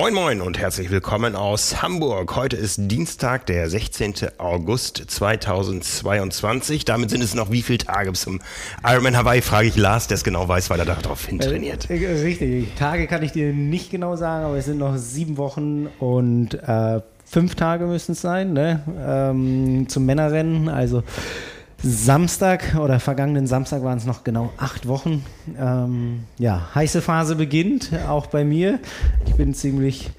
Moin Moin und herzlich willkommen aus Hamburg. Heute ist Dienstag, der 16. August 2022. Damit sind es noch wie viele Tage zum Ironman Hawaii, frage ich Lars, der es genau weiß, weil er darauf hin trainiert. Äh, richtig, Tage kann ich dir nicht genau sagen, aber es sind noch sieben Wochen und äh, fünf Tage müssen es sein ne? ähm, zum Männerrennen. Also Samstag oder vergangenen Samstag waren es noch genau acht Wochen. Ähm, ja, heiße Phase beginnt, auch bei mir. Ich bin ziemlich,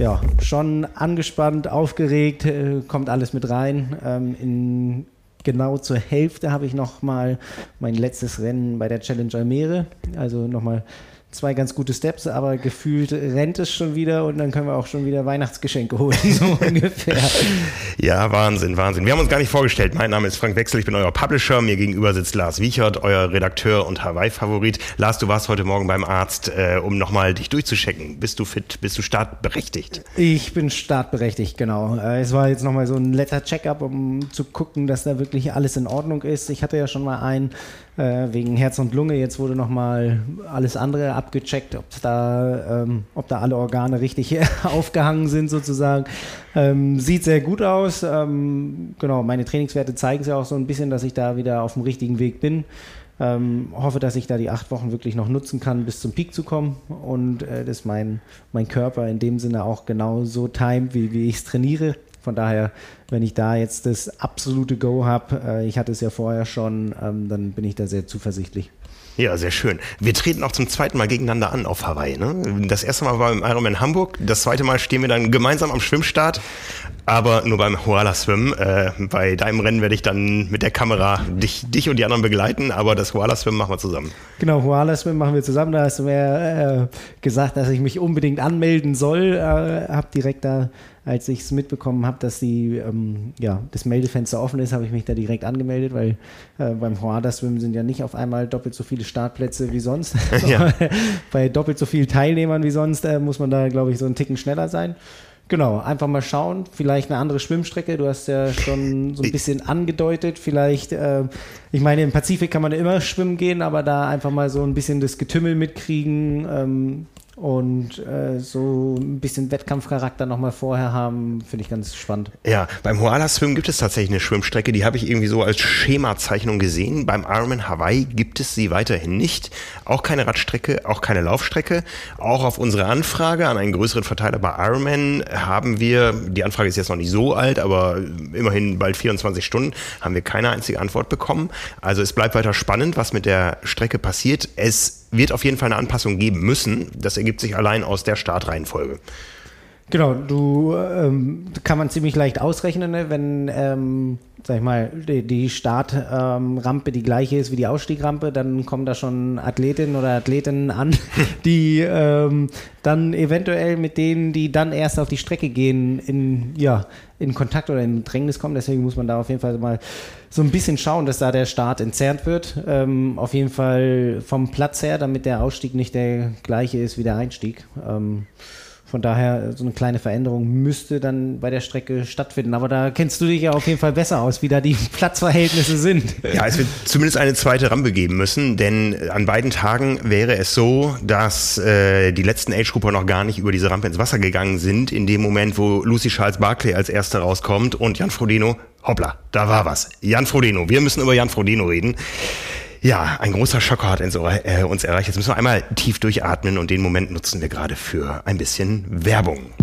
ja, schon angespannt, aufgeregt, äh, kommt alles mit rein. Ähm, in genau zur Hälfte habe ich noch mal mein letztes Rennen bei der Challenge Almere, also noch mal zwei ganz gute Steps, aber gefühlt rennt es schon wieder und dann können wir auch schon wieder Weihnachtsgeschenke holen, so ungefähr. Ja, Wahnsinn, Wahnsinn. Wir haben uns gar nicht vorgestellt. Mein Name ist Frank Wechsel, ich bin euer Publisher. Mir gegenüber sitzt Lars Wiechert, euer Redakteur und Hawaii-Favorit. Lars, du warst heute Morgen beim Arzt, äh, um nochmal dich durchzuchecken. Bist du fit? Bist du startberechtigt? Ich bin startberechtigt, genau. Äh, es war jetzt nochmal so ein letter Check-up, um zu gucken, dass da wirklich alles in Ordnung ist. Ich hatte ja schon mal einen äh, wegen Herz und Lunge. Jetzt wurde nochmal alles andere abgecheckt, ob da, ähm, ob da alle Organe richtig aufgehangen sind sozusagen. Ähm, sieht sehr gut aus. Ähm, genau, meine Trainingswerte zeigen es ja auch so ein bisschen, dass ich da wieder auf dem richtigen Weg bin. Ähm, hoffe, dass ich da die acht Wochen wirklich noch nutzen kann, bis zum Peak zu kommen und äh, dass mein, mein Körper in dem Sinne auch genau so timet, wie, wie ich es trainiere. Von daher, wenn ich da jetzt das absolute Go habe, äh, ich hatte es ja vorher schon, ähm, dann bin ich da sehr zuversichtlich. Ja, sehr schön. Wir treten auch zum zweiten Mal gegeneinander an auf Hawaii. Ne? Das erste Mal war im Ironman Hamburg, das zweite Mal stehen wir dann gemeinsam am Schwimmstart, aber nur beim Huala Swim. Äh, bei deinem Rennen werde ich dann mit der Kamera dich, dich und die anderen begleiten, aber das Huala Swim machen wir zusammen. Genau, Huala Swim machen wir zusammen. Da hast du mir äh, gesagt, dass ich mich unbedingt anmelden soll. Äh, hab direkt da als ich es mitbekommen habe, dass die, ähm, ja, das Meldefenster offen ist, habe ich mich da direkt angemeldet, weil äh, beim Hoada-Swim sind ja nicht auf einmal doppelt so viele Startplätze wie sonst. Ja. Bei doppelt so vielen Teilnehmern wie sonst äh, muss man da, glaube ich, so einen Ticken schneller sein. Genau, einfach mal schauen, vielleicht eine andere Schwimmstrecke. Du hast ja schon so ein bisschen angedeutet, vielleicht, äh, ich meine, im Pazifik kann man immer schwimmen gehen, aber da einfach mal so ein bisschen das Getümmel mitkriegen, ähm, und äh, so ein bisschen Wettkampfcharakter nochmal vorher haben, finde ich ganz spannend. Ja, beim Hoala Swim gibt es tatsächlich eine Schwimmstrecke, die habe ich irgendwie so als Schemazeichnung gesehen. Beim Ironman Hawaii gibt es sie weiterhin nicht. Auch keine Radstrecke, auch keine Laufstrecke. Auch auf unsere Anfrage an einen größeren Verteiler bei Ironman haben wir, die Anfrage ist jetzt noch nicht so alt, aber immerhin bald 24 Stunden, haben wir keine einzige Antwort bekommen. Also es bleibt weiter spannend, was mit der Strecke passiert. Es wird auf jeden Fall eine Anpassung geben müssen. Das ergibt sich allein aus der Startreihenfolge. Genau, du ähm, kann man ziemlich leicht ausrechnen, ne? wenn, ähm, sag ich mal, die, die Startrampe ähm, die gleiche ist wie die Ausstiegrampe, dann kommen da schon Athletinnen oder Athletinnen an, die ähm, dann eventuell mit denen, die dann erst auf die Strecke gehen, in, ja, in Kontakt oder in Drängnis kommen. Deswegen muss man da auf jeden Fall mal so ein bisschen schauen, dass da der Start entzerrt wird. Ähm, auf jeden Fall vom Platz her, damit der Ausstieg nicht der gleiche ist wie der Einstieg. Ähm, von daher, so eine kleine Veränderung müsste dann bei der Strecke stattfinden. Aber da kennst du dich ja auf jeden Fall besser aus, wie da die Platzverhältnisse sind. Ja, es wird zumindest eine zweite Rampe geben müssen, denn an beiden Tagen wäre es so, dass äh, die letzten Age-Grupper noch gar nicht über diese Rampe ins Wasser gegangen sind, in dem Moment, wo Lucy Charles Barclay als Erster rauskommt und Jan Frodeno, hoppla, da war was. Jan Frodeno, wir müssen über Jan Frodeno reden. Ja, ein großer Schocker hat uns, äh, uns erreicht. Jetzt müssen wir einmal tief durchatmen und den Moment nutzen wir gerade für ein bisschen Werbung.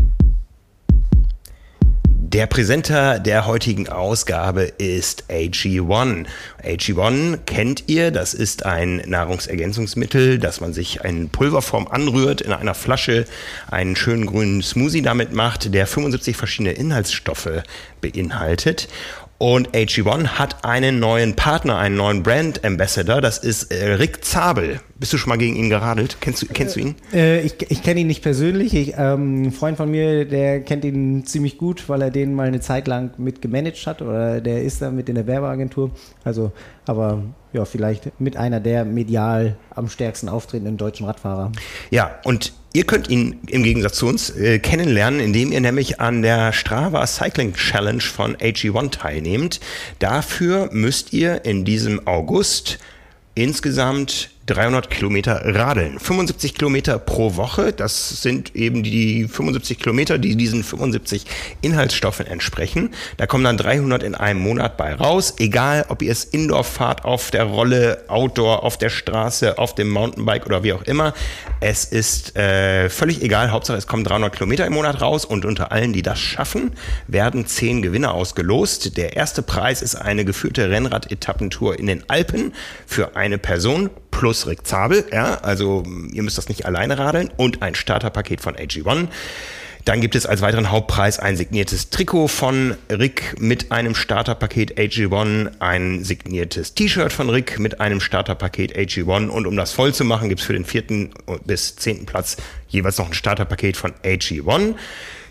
Der Präsenter der heutigen Ausgabe ist AG1. AG1 kennt ihr, das ist ein Nahrungsergänzungsmittel, dass man sich in Pulverform anrührt, in einer Flasche einen schönen grünen Smoothie damit macht, der 75 verschiedene Inhaltsstoffe beinhaltet. Und AG1 hat einen neuen Partner, einen neuen Brand Ambassador. Das ist äh, Rick Zabel. Bist du schon mal gegen ihn geradelt? Kennst du, kennst du ihn? Äh, ich ich kenne ihn nicht persönlich. Ich, ähm, ein Freund von mir, der kennt ihn ziemlich gut, weil er den mal eine Zeit lang mit gemanagt hat oder der ist da mit in der Werbeagentur. Also, aber ja, vielleicht mit einer der medial am stärksten auftretenden deutschen Radfahrer. Ja, und Ihr könnt ihn im Gegensatz zu uns äh, kennenlernen, indem ihr nämlich an der Strava Cycling Challenge von AG1 teilnehmt. Dafür müsst ihr in diesem August insgesamt 300 Kilometer radeln. 75 Kilometer pro Woche, das sind eben die 75 Kilometer, die diesen 75 Inhaltsstoffen entsprechen. Da kommen dann 300 in einem Monat bei raus, egal ob ihr es Indoor fahrt, auf der Rolle, Outdoor, auf der Straße, auf dem Mountainbike oder wie auch immer. Es ist äh, völlig egal, Hauptsache es kommen 300 Kilometer im Monat raus und unter allen, die das schaffen, werden zehn Gewinner ausgelost. Der erste Preis ist eine geführte Rennrad-Etappentour in den Alpen für eine Person plus Rick Zabel. Ja, also ihr müsst das nicht alleine radeln und ein Starterpaket von AG1. Dann gibt es als weiteren Hauptpreis ein signiertes Trikot von Rick mit einem Starterpaket AG1, ein signiertes T-Shirt von Rick mit einem Starterpaket AG1 und um das voll zu machen, gibt es für den vierten bis zehnten Platz jeweils noch ein Starterpaket von AG1.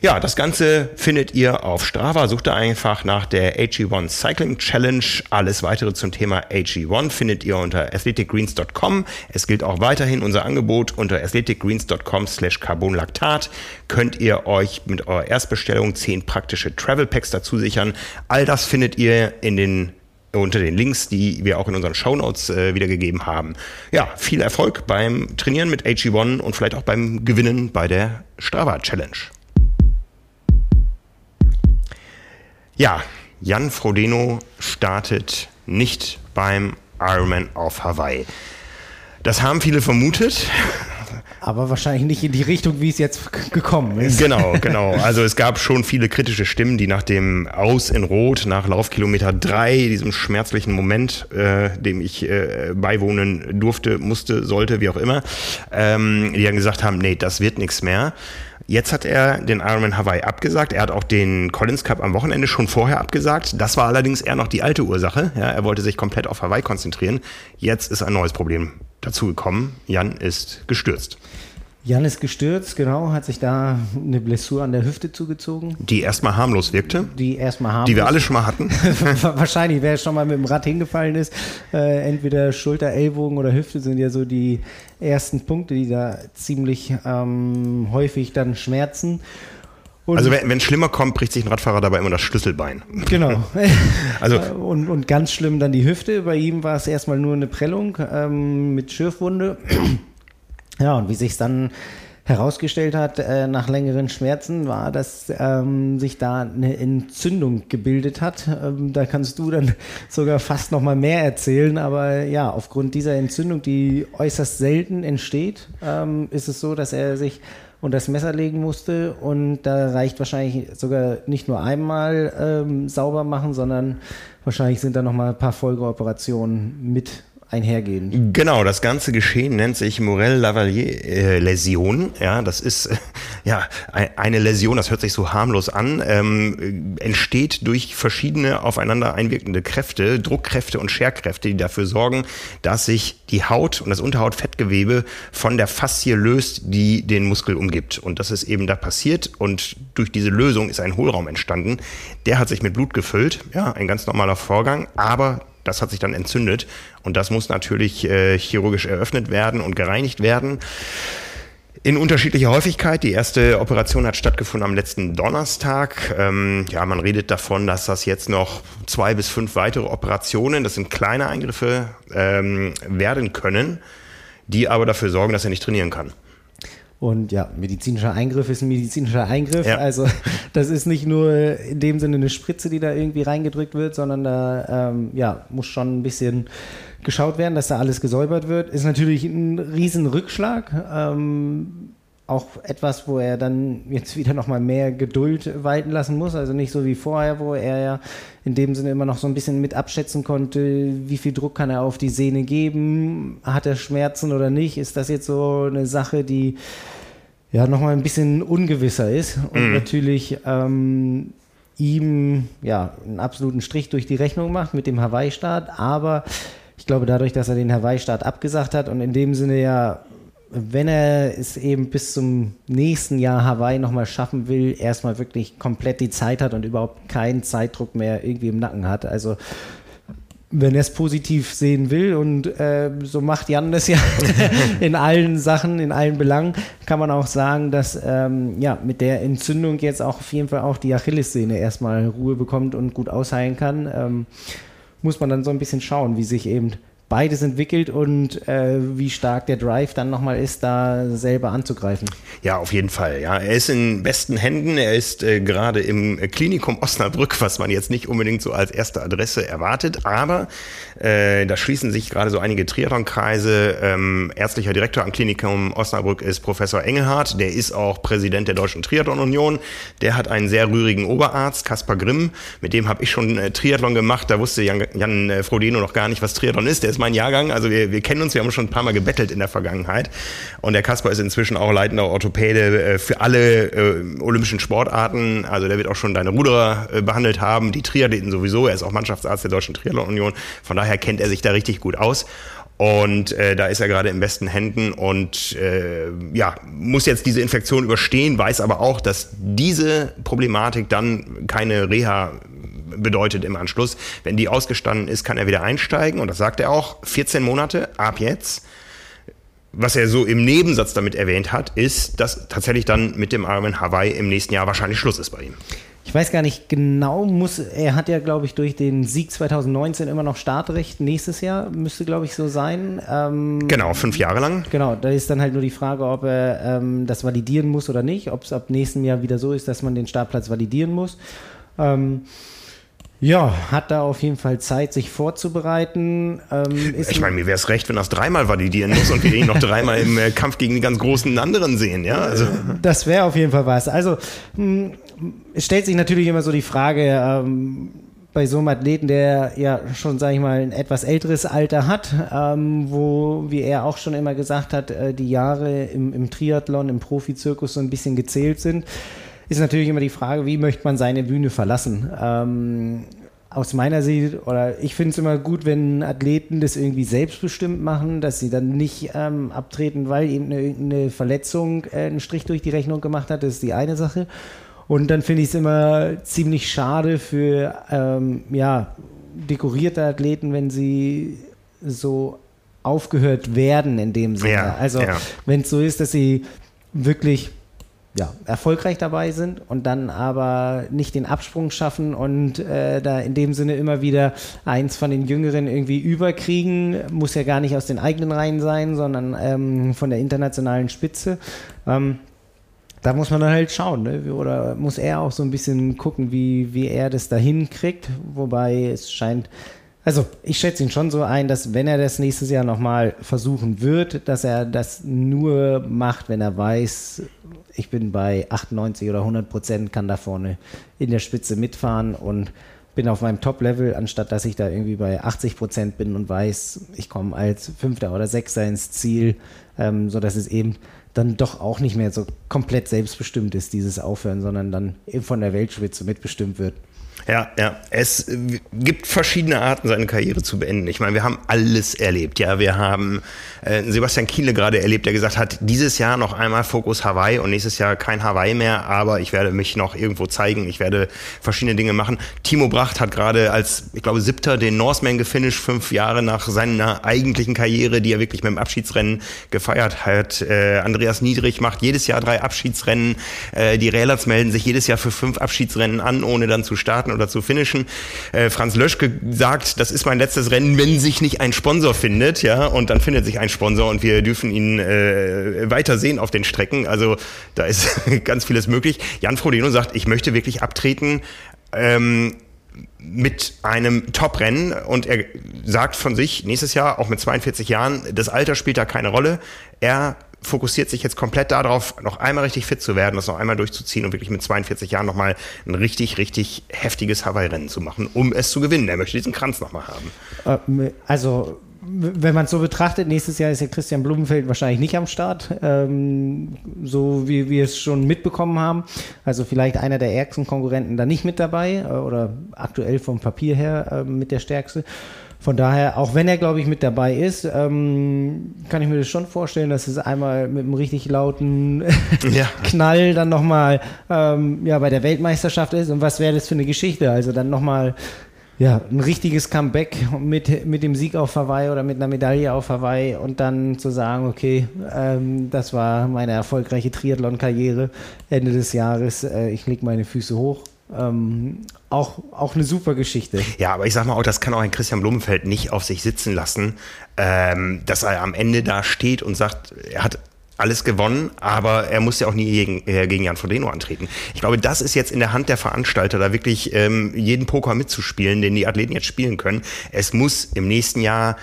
Ja, das Ganze findet ihr auf Strava. Sucht da einfach nach der AG1 Cycling Challenge. Alles weitere zum Thema AG1 findet ihr unter athleticgreens.com. Es gilt auch weiterhin unser Angebot unter athleticgreens.com slash carbonlactat. Könnt ihr euch mit eurer Erstbestellung zehn praktische Travel Packs dazu sichern. All das findet ihr in den unter den Links, die wir auch in unseren Shownotes äh, wiedergegeben haben. Ja, viel Erfolg beim Trainieren mit AG1 und vielleicht auch beim Gewinnen bei der Strava Challenge. Ja, Jan Frodeno startet nicht beim Ironman auf Hawaii. Das haben viele vermutet. Aber wahrscheinlich nicht in die Richtung, wie es jetzt gekommen ist. Genau, genau. Also es gab schon viele kritische Stimmen, die nach dem Aus in Rot, nach Laufkilometer 3, diesem schmerzlichen Moment, äh, dem ich äh, beiwohnen durfte, musste, sollte, wie auch immer, ähm, die dann gesagt haben, nee, das wird nichts mehr. Jetzt hat er den Ironman Hawaii abgesagt. Er hat auch den Collins Cup am Wochenende schon vorher abgesagt. Das war allerdings eher noch die alte Ursache. Ja, er wollte sich komplett auf Hawaii konzentrieren. Jetzt ist ein neues Problem dazugekommen. Jan ist gestürzt. Jan ist gestürzt, genau, hat sich da eine Blessur an der Hüfte zugezogen. Die erstmal harmlos wirkte. Die erstmal harmlos. Die wir alle schon mal hatten. Wahrscheinlich, wer schon mal mit dem Rad hingefallen ist, äh, entweder Schulter, Ellbogen oder Hüfte sind ja so die ersten Punkte, die da ziemlich ähm, häufig dann schmerzen. Und also wenn es schlimmer kommt, bricht sich ein Radfahrer dabei immer das Schlüsselbein. Genau. also und, und ganz schlimm dann die Hüfte. Bei ihm war es erstmal nur eine Prellung ähm, mit Schürfwunde. Ja, und wie sich dann herausgestellt hat, äh, nach längeren Schmerzen, war, dass ähm, sich da eine Entzündung gebildet hat. Ähm, da kannst du dann sogar fast noch mal mehr erzählen. Aber ja, aufgrund dieser Entzündung, die äußerst selten entsteht, ähm, ist es so, dass er sich unter das Messer legen musste. Und da reicht wahrscheinlich sogar nicht nur einmal ähm, sauber machen, sondern wahrscheinlich sind da noch mal ein paar Folgeoperationen mit einhergehen. Genau, das ganze Geschehen nennt sich Morel-Lavalier-Läsion. Äh, ja, das ist ja eine Läsion, das hört sich so harmlos an, ähm, entsteht durch verschiedene aufeinander einwirkende Kräfte, Druckkräfte und Scherkräfte, die dafür sorgen, dass sich die Haut und das Unterhautfettgewebe von der Faszie löst, die den Muskel umgibt. Und das ist eben da passiert und durch diese Lösung ist ein Hohlraum entstanden. Der hat sich mit Blut gefüllt, ja, ein ganz normaler Vorgang, aber das hat sich dann entzündet und das muss natürlich äh, chirurgisch eröffnet werden und gereinigt werden. In unterschiedlicher Häufigkeit. Die erste Operation hat stattgefunden am letzten Donnerstag. Ähm, ja, man redet davon, dass das jetzt noch zwei bis fünf weitere Operationen, das sind kleine Eingriffe, ähm, werden können, die aber dafür sorgen, dass er nicht trainieren kann. Und ja, medizinischer Eingriff ist ein medizinischer Eingriff. Ja. Also das ist nicht nur in dem Sinne eine Spritze, die da irgendwie reingedrückt wird, sondern da ähm, ja, muss schon ein bisschen geschaut werden, dass da alles gesäubert wird. Ist natürlich ein riesen Rückschlag. Ähm, auch etwas, wo er dann jetzt wieder nochmal mehr Geduld walten lassen muss. Also nicht so wie vorher, wo er ja in dem Sinne immer noch so ein bisschen mit abschätzen konnte, wie viel Druck kann er auf die Sehne geben, hat er Schmerzen oder nicht. Ist das jetzt so eine Sache, die ja nochmal ein bisschen ungewisser ist und mhm. natürlich ähm, ihm ja einen absoluten Strich durch die Rechnung macht mit dem Hawaii-Start, aber ich glaube, dadurch, dass er den Hawaii-Start abgesagt hat und in dem Sinne ja wenn er es eben bis zum nächsten Jahr Hawaii nochmal schaffen will, erstmal wirklich komplett die Zeit hat und überhaupt keinen Zeitdruck mehr irgendwie im Nacken hat. Also wenn er es positiv sehen will und äh, so macht Jan das ja in allen Sachen, in allen Belangen, kann man auch sagen, dass ähm, ja mit der Entzündung jetzt auch auf jeden Fall auch die Achillessehne erstmal Ruhe bekommt und gut ausheilen kann. Ähm, muss man dann so ein bisschen schauen, wie sich eben beides entwickelt und äh, wie stark der Drive dann nochmal ist, da selber anzugreifen. Ja, auf jeden Fall. Ja, er ist in besten Händen. Er ist äh, gerade im Klinikum Osnabrück, was man jetzt nicht unbedingt so als erste Adresse erwartet, aber äh, da schließen sich gerade so einige Triathlonkreise. Ähm, ärztlicher Direktor am Klinikum Osnabrück ist Professor Engelhardt. Der ist auch Präsident der Deutschen Triathlon Union. Der hat einen sehr rührigen Oberarzt, Kaspar Grimm. Mit dem habe ich schon äh, Triathlon gemacht. Da wusste Jan, Jan äh, Frodeno noch gar nicht, was Triathlon ist. Der ist mein Jahrgang. Also wir, wir kennen uns, wir haben schon ein paar Mal gebettelt in der Vergangenheit. Und der Kasper ist inzwischen auch leitender Orthopäde äh, für alle äh, olympischen Sportarten. Also der wird auch schon deine Ruderer äh, behandelt haben, die Triathleten sowieso. Er ist auch Mannschaftsarzt der Deutschen Triathlon Union. Von daher kennt er sich da richtig gut aus. Und äh, da ist er gerade in besten Händen und äh, ja, muss jetzt diese Infektion überstehen, weiß aber auch, dass diese Problematik dann keine Reha bedeutet im Anschluss. Wenn die ausgestanden ist, kann er wieder einsteigen und das sagt er auch, 14 Monate ab jetzt. Was er so im Nebensatz damit erwähnt hat, ist, dass tatsächlich dann mit dem Ironman Hawaii im nächsten Jahr wahrscheinlich Schluss ist bei ihm. Ich weiß gar nicht genau, muss er hat ja, glaube ich, durch den Sieg 2019 immer noch Startrecht. Nächstes Jahr müsste, glaube ich, so sein. Ähm, genau, fünf Jahre lang. Genau, da ist dann halt nur die Frage, ob er ähm, das validieren muss oder nicht. Ob es ab nächstem Jahr wieder so ist, dass man den Startplatz validieren muss. Ähm, ja, hat da auf jeden Fall Zeit, sich vorzubereiten. Ähm, ich meine, mir wäre es recht, wenn das dreimal validieren muss und wir ihn noch dreimal im äh, Kampf gegen die ganz großen anderen sehen. Ja, also. Das wäre auf jeden Fall was. Also hm, es stellt sich natürlich immer so die Frage, ähm, bei so einem Athleten, der ja schon, sage ich mal, ein etwas älteres Alter hat, ähm, wo, wie er auch schon immer gesagt hat, äh, die Jahre im, im Triathlon, im Profizirkus so ein bisschen gezählt sind ist natürlich immer die Frage, wie möchte man seine Bühne verlassen? Ähm, aus meiner Sicht, oder ich finde es immer gut, wenn Athleten das irgendwie selbstbestimmt machen, dass sie dann nicht ähm, abtreten, weil eben eine, eine Verletzung äh, einen Strich durch die Rechnung gemacht hat. Das ist die eine Sache. Und dann finde ich es immer ziemlich schade für ähm, ja, dekorierte Athleten, wenn sie so aufgehört werden in dem Sinne. Ja, also ja. wenn es so ist, dass sie wirklich ja, erfolgreich dabei sind und dann aber nicht den Absprung schaffen und äh, da in dem Sinne immer wieder eins von den Jüngeren irgendwie überkriegen, muss ja gar nicht aus den eigenen Reihen sein, sondern ähm, von der internationalen Spitze. Ähm, da muss man dann halt schauen, ne? oder muss er auch so ein bisschen gucken, wie, wie er das dahin kriegt, wobei es scheint also ich schätze ihn schon so ein, dass wenn er das nächstes Jahr nochmal versuchen wird, dass er das nur macht, wenn er weiß, ich bin bei 98 oder 100 Prozent, kann da vorne in der Spitze mitfahren und bin auf meinem Top-Level, anstatt dass ich da irgendwie bei 80 Prozent bin und weiß, ich komme als Fünfter oder Sechster ins Ziel, ähm, sodass es eben dann doch auch nicht mehr so komplett selbstbestimmt ist, dieses Aufhören, sondern dann eben von der Weltspitze mitbestimmt wird. Ja, ja. Es gibt verschiedene Arten, seine Karriere zu beenden. Ich meine, wir haben alles erlebt. Ja, wir haben äh, Sebastian Kiele gerade erlebt, der gesagt hat, dieses Jahr noch einmal Fokus Hawaii und nächstes Jahr kein Hawaii mehr, aber ich werde mich noch irgendwo zeigen. Ich werde verschiedene Dinge machen. Timo Bracht hat gerade als, ich glaube, siebter den Norseman gefinisht, fünf Jahre nach seiner eigentlichen Karriere, die er wirklich mit dem Abschiedsrennen gefeiert hat. Äh, Andreas Niedrig macht jedes Jahr drei Abschiedsrennen. Äh, die Railers melden sich jedes Jahr für fünf Abschiedsrennen an, ohne dann zu starten starten oder zu finishen. Äh, Franz Löschke sagt, das ist mein letztes Rennen, wenn sich nicht ein Sponsor findet, ja, und dann findet sich ein Sponsor und wir dürfen ihn äh, weiter sehen auf den Strecken. Also da ist ganz vieles möglich. Jan Frodeno sagt, ich möchte wirklich abtreten. Ähm, mit einem Top-Rennen und er sagt von sich nächstes Jahr, auch mit 42 Jahren, das Alter spielt da keine Rolle. Er fokussiert sich jetzt komplett darauf, noch einmal richtig fit zu werden, das noch einmal durchzuziehen und wirklich mit 42 Jahren nochmal ein richtig, richtig heftiges Hawaii-Rennen zu machen, um es zu gewinnen. Er möchte diesen Kranz nochmal haben. Äh, also wenn man es so betrachtet, nächstes Jahr ist ja Christian Blumenfeld wahrscheinlich nicht am Start, ähm, so wie wir es schon mitbekommen haben. Also vielleicht einer der ärgsten Konkurrenten da nicht mit dabei äh, oder aktuell vom Papier her äh, mit der stärkste. Von daher, auch wenn er, glaube ich, mit dabei ist, ähm, kann ich mir das schon vorstellen, dass es einmal mit einem richtig lauten ja. Knall dann nochmal ähm, ja, bei der Weltmeisterschaft ist. Und was wäre das für eine Geschichte? Also dann nochmal ja, ein richtiges Comeback mit, mit dem Sieg auf Hawaii oder mit einer Medaille auf Hawaii und dann zu sagen, okay, ähm, das war meine erfolgreiche Triathlon-Karriere Ende des Jahres, äh, ich lege meine Füße hoch Ähm, auch, auch eine super Geschichte. Ja, aber ich sag mal auch, das kann auch ein Christian Blumenfeld nicht auf sich sitzen lassen, ähm, dass er am Ende da steht und sagt, er hat alles gewonnen, aber er muss ja auch nie gegen, äh, gegen Jan Frodeno antreten. Ich glaube, das ist jetzt in der Hand der Veranstalter, da wirklich ähm, jeden Poker mitzuspielen, den die Athleten jetzt spielen können. Es muss im nächsten Jahr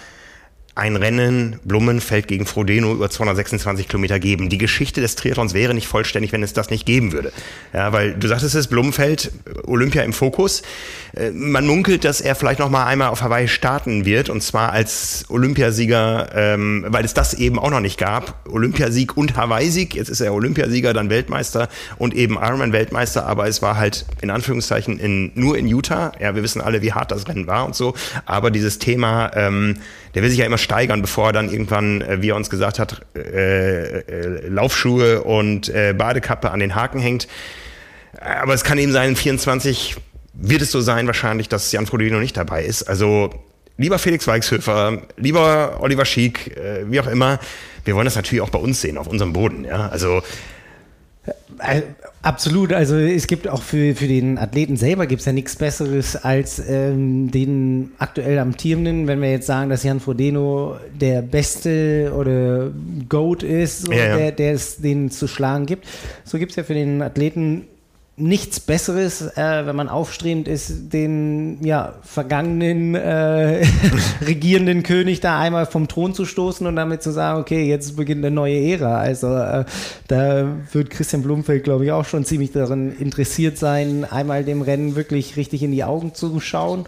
ein Rennen Blumenfeld gegen Frodeno über 226 Kilometer geben. Die Geschichte des Triathlons wäre nicht vollständig, wenn es das nicht geben würde. Ja, weil du sagtest es, Blumenfeld, Olympia im Fokus. Äh, man munkelt, dass er vielleicht noch mal einmal auf Hawaii starten wird und zwar als Olympiasieger, ähm, weil es das eben auch noch nicht gab. Olympiasieg und Hawaii-Sieg. Jetzt ist er Olympiasieger, dann Weltmeister und eben Ironman-Weltmeister, aber es war halt in Anführungszeichen in, nur in Utah. Ja, wir wissen alle, wie hart das Rennen war und so. Aber dieses Thema, ähm, der will sich ja immer steigern, bevor er dann irgendwann, äh, wie er uns gesagt hat, äh, äh, Laufschuhe und äh, Badekappe an den Haken hängt. Aber es kann eben sein, 24 wird es so sein wahrscheinlich, dass Jan Frodeno nicht dabei ist. Also lieber Felix Weichshöfer, lieber Oliver Schiek, äh, wie auch immer, wir wollen das natürlich auch bei uns sehen, auf unserem Boden. Ja? Also Absolut, also es gibt auch für, für den Athleten selber gibt es ja nichts Besseres als ähm, den aktuell amtierenden, wenn wir jetzt sagen, dass Jan Frodeno der beste oder GOAT ist, ja, ja. der, der es den zu schlagen gibt. So gibt es ja für den Athleten nichts Besseres, äh, wenn man aufstrebend ist, den ja, vergangenen äh, regierenden König da einmal vom Thron zu stoßen und damit zu sagen, okay, jetzt beginnt eine neue Ära. Also äh, da wird Christian Blumfeld, glaube ich, auch schon ziemlich daran interessiert sein, einmal dem Rennen wirklich richtig in die Augen zu schauen.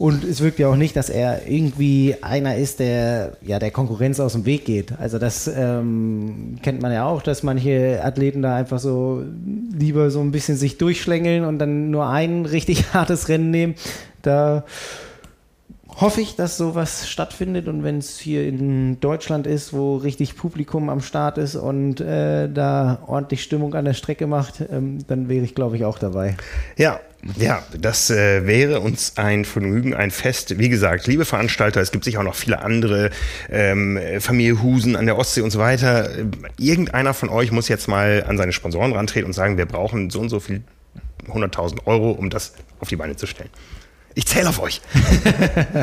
Und es wirkt ja auch nicht, dass er irgendwie einer ist, der ja der Konkurrenz aus dem Weg geht. Also das ähm, kennt man ja auch, dass manche Athleten da einfach so lieber so ein bisschen sich durchschlängeln und dann nur ein richtig hartes Rennen nehmen. Da hoffe ich, dass sowas stattfindet und wenn es hier in Deutschland ist, wo richtig Publikum am Start ist und äh, da ordentlich Stimmung an der Strecke macht, ähm, dann wäre ich, glaube ich, auch dabei. Ja, ja, das äh, wäre uns ein Vergnügen, ein Fest. Wie gesagt, liebe Veranstalter, es gibt sicher auch noch viele andere, ähm, Familie Husen an der Ostsee und so weiter. Irgendeiner von euch muss jetzt mal an seine Sponsoren rantreten und sagen, wir brauchen so und so viel 100.000 Euro, um das auf die Beine zu stellen. Ich zähle auf euch.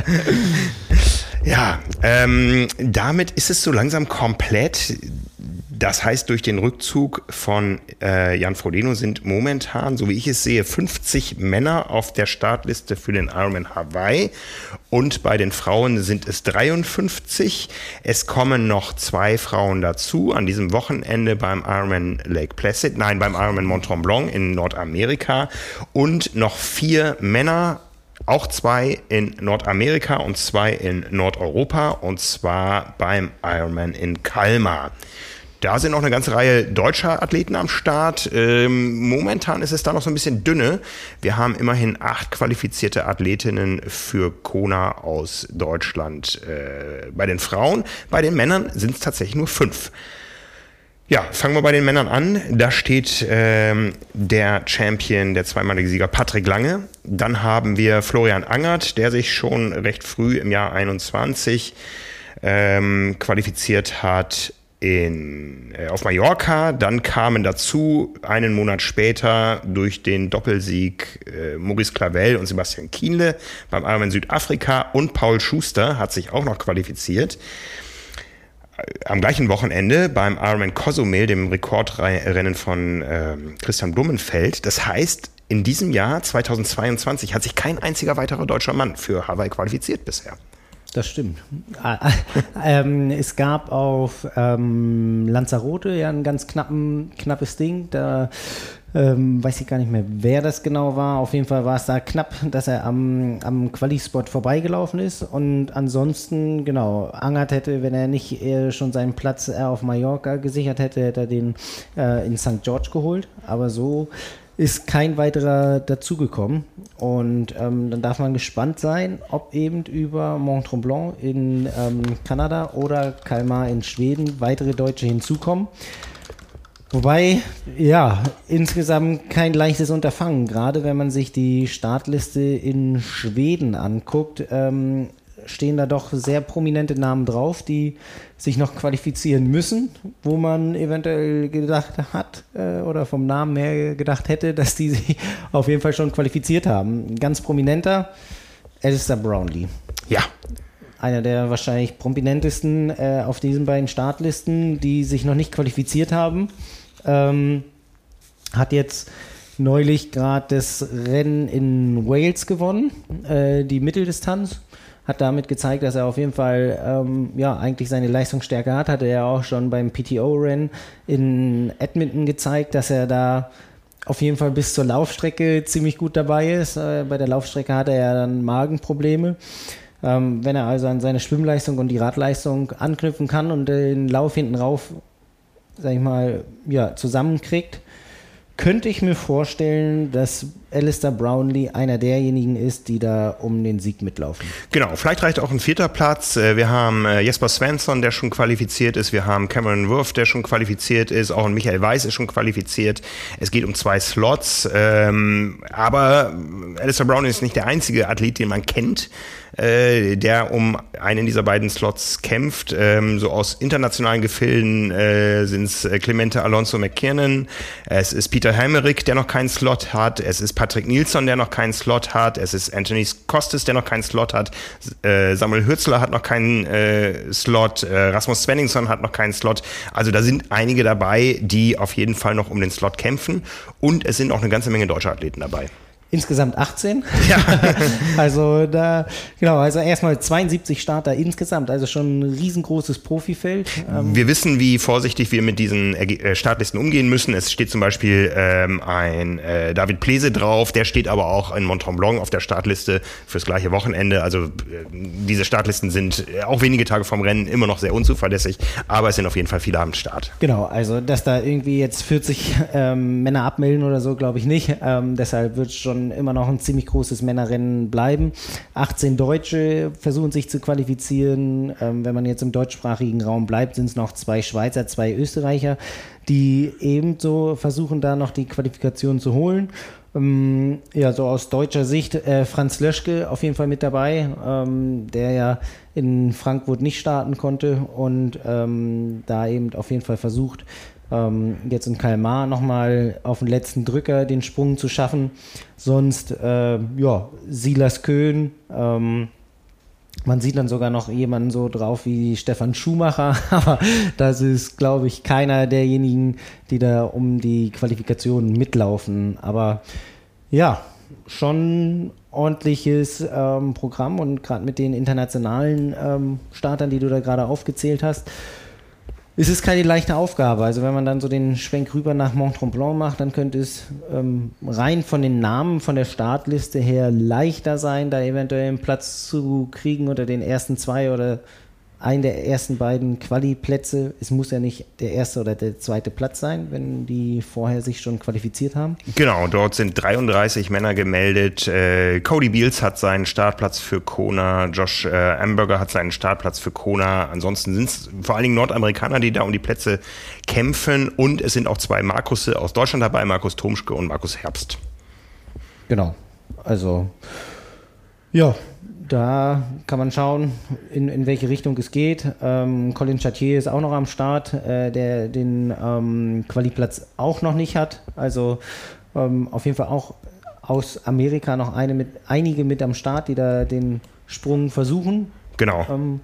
ja, ähm, damit ist es so langsam komplett. Das heißt, durch den Rückzug von äh, Jan Frodeno sind momentan, so wie ich es sehe, 50 Männer auf der Startliste für den Ironman Hawaii und bei den Frauen sind es 53. Es kommen noch zwei Frauen dazu an diesem Wochenende beim Ironman Lake Placid, nein, beim Ironman Mont Tremblant in Nordamerika und noch vier Männer auch zwei in Nordamerika und zwei in Nordeuropa und zwar beim Ironman in Kalmar. Da sind noch eine ganze Reihe deutscher Athleten am Start. Ähm, momentan ist es da noch so ein bisschen dünne. Wir haben immerhin acht qualifizierte Athletinnen für Kona aus Deutschland äh, bei den Frauen. Bei den Männern sind es tatsächlich nur fünf. Ja, fangen wir bei den Männern an. Da steht ähm, der Champion, der zweimalige Sieger Patrick Lange. Dann haben wir Florian Angert, der sich schon recht früh im Jahr 21 ähm, qualifiziert hat in, äh, auf Mallorca. Dann kamen dazu einen Monat später durch den Doppelsieg äh, Maurice Clavel und Sebastian Kienle beim Ironman Südafrika und Paul Schuster hat sich auch noch qualifiziert am gleichen Wochenende beim Ironman Cozumel, dem Rekordrennen von äh, Christian Blumenfeld. Das heißt, in diesem Jahr 2022 hat sich kein einziger weiterer deutscher Mann für Hawaii qualifiziert bisher. Das stimmt. Ah, ah, ähm, es gab auf ähm, Lanzarote ja ein ganz knappen, knappes Ding. Da ähm, weiß ich gar nicht mehr, wer das genau war. Auf jeden Fall war es da knapp, dass er am, am Quali-Spot vorbeigelaufen ist. Und ansonsten, genau, Angert hätte, wenn er nicht äh, schon seinen Platz äh, auf Mallorca gesichert hätte, hätte er den äh, in St. George geholt. Aber so ist kein weiterer dazugekommen. Und ähm, dann darf man gespannt sein, ob eben über Mont Tremblant in ähm, Kanada oder Kalmar in Schweden weitere Deutsche hinzukommen. Wobei, ja, insgesamt kein leichtes Unterfangen, gerade wenn man sich die Startliste in Schweden anguckt. Ähm, stehen da doch sehr prominente Namen drauf, die sich noch qualifizieren müssen, wo man eventuell gedacht hat äh, oder vom Namen her gedacht hätte, dass die sich auf jeden Fall schon qualifiziert haben. Ein ganz prominenter, Alistair Brownlee. Ja. Einer der wahrscheinlich prominentesten äh, auf diesen beiden Startlisten, die sich noch nicht qualifiziert haben. Ähm, hat jetzt neulich gerade das Rennen in Wales gewonnen, äh, die Mitteldistanz. Hat damit gezeigt, dass er auf jeden Fall ähm, ja, eigentlich seine Leistungsstärke hat. Hatte er auch schon beim PTO-Rennen in Edmonton gezeigt, dass er da auf jeden Fall bis zur Laufstrecke ziemlich gut dabei ist. Äh, bei der Laufstrecke hatte er dann Magenprobleme. Ähm, wenn er also an seine Schwimmleistung und die Radleistung anknüpfen kann und den Lauf hinten rauf, sag ich mal, ja, zusammenkriegt, könnte ich mir vorstellen, dass Alistair Brownlee einer derjenigen ist, die da um den Sieg mitlaufen. Genau, vielleicht reicht auch ein vierter Platz. Äh, wir haben äh, Jesper Svensson, der schon qualifiziert ist. Wir haben Cameron Wirth, der schon qualifiziert ist. Auch Michael Weiß ist schon qualifiziert. Es geht um zwei Slots. Ähm, aber Alistair Brownlee ist nicht der einzige Athlet, den man kennt, äh, der um einen dieser beiden Slots kämpft. Ähm, so aus internationalen Gefilden sind es Clemente Alonso McKiernan, es ist Peter Helmerich, der noch keinen Slot hat, es ist Patrick Nilsson, der noch keinen Slot hat. Es ist Anthony Kostis, der noch keinen Slot hat. Äh, Samuel Hürzler hat noch keinen äh, Slot. Äh, Rasmus Svenningsson hat noch keinen Slot. Also da sind einige dabei, die auf jeden Fall noch um den Slot kämpfen. Und es sind auch eine ganze Menge deutsche Athleten dabei. Insgesamt 18. Ja. also da, genau, also erstmal 72 Starter insgesamt, also schon ein riesengroßes Profifeld. Ähm wir wissen, wie vorsichtig wir mit diesen äh, Startlisten umgehen müssen. Es steht zum Beispiel ähm, ein äh, David Plese drauf, der steht aber auch in Mont-Tremblant auf der Startliste fürs gleiche Wochenende. Also äh, diese Startlisten sind äh, auch wenige Tage vom Rennen immer noch sehr unzuverlässig, aber es sind auf jeden Fall viele am Start. Genau, also dass da irgendwie jetzt 40 ähm, Männer abmelden oder so, glaube ich nicht. Ähm, deshalb wird es schon schon immer noch ein ziemlich großes Männerrennen bleiben. 18 Deutsche versuchen sich zu qualifizieren. Ähm, wenn man jetzt im deutschsprachigen Raum bleibt, sind es noch zwei Schweizer, zwei Österreicher, die ebenso versuchen, da noch die Qualifikation zu holen. Ähm, ja, so aus deutscher Sicht äh, Franz Löschke auf jeden Fall mit dabei, ähm, der ja in Frankfurt nicht starten konnte und ähm, da eben auf jeden Fall versucht, ähm, jetzt in Kalmar nochmal auf den letzten Drücker den Sprung zu schaffen. Sonst, äh, ja, Silas Köhn. Ähm, man sieht dann sogar noch jemanden so drauf wie Stefan Schumacher, aber das ist, glaube ich, keiner derjenigen, die da um die Qualifikation mitlaufen. Aber ja, schon ordentliches ähm, Programm und gerade mit den internationalen ähm, Startern, die du da gerade aufgezählt hast, es ist keine leichte Aufgabe. Also wenn man dann so den Schwenk rüber nach Mont Tremblant macht, dann könnte es ähm, rein von den Namen, von der Startliste her leichter sein, da eventuell einen Platz zu kriegen unter den ersten zwei oder einen der ersten beiden Quali-Plätze. Es muss ja nicht der erste oder der zweite Platz sein, wenn die vorher sich schon qualifiziert haben. Genau, dort sind 33 Männer gemeldet. Äh, Cody Beals hat seinen Startplatz für Kona, Josh äh, Amberger hat seinen Startplatz für Kona. Ansonsten sind es vor allen Dingen Nordamerikaner, die da um die Plätze kämpfen. Und es sind auch zwei Markusse aus Deutschland dabei, Markus Tomschke und Markus Herbst. Genau, also ja, da kann man schauen, in, in welche Richtung es geht. Ähm, Colin Chatier ist auch noch am Start, äh, der den ähm, Qualiplatz auch noch nicht hat. Also ähm, auf jeden Fall auch aus Amerika noch eine mit, einige mit am Start, die da den Sprung versuchen. Genau. Ähm,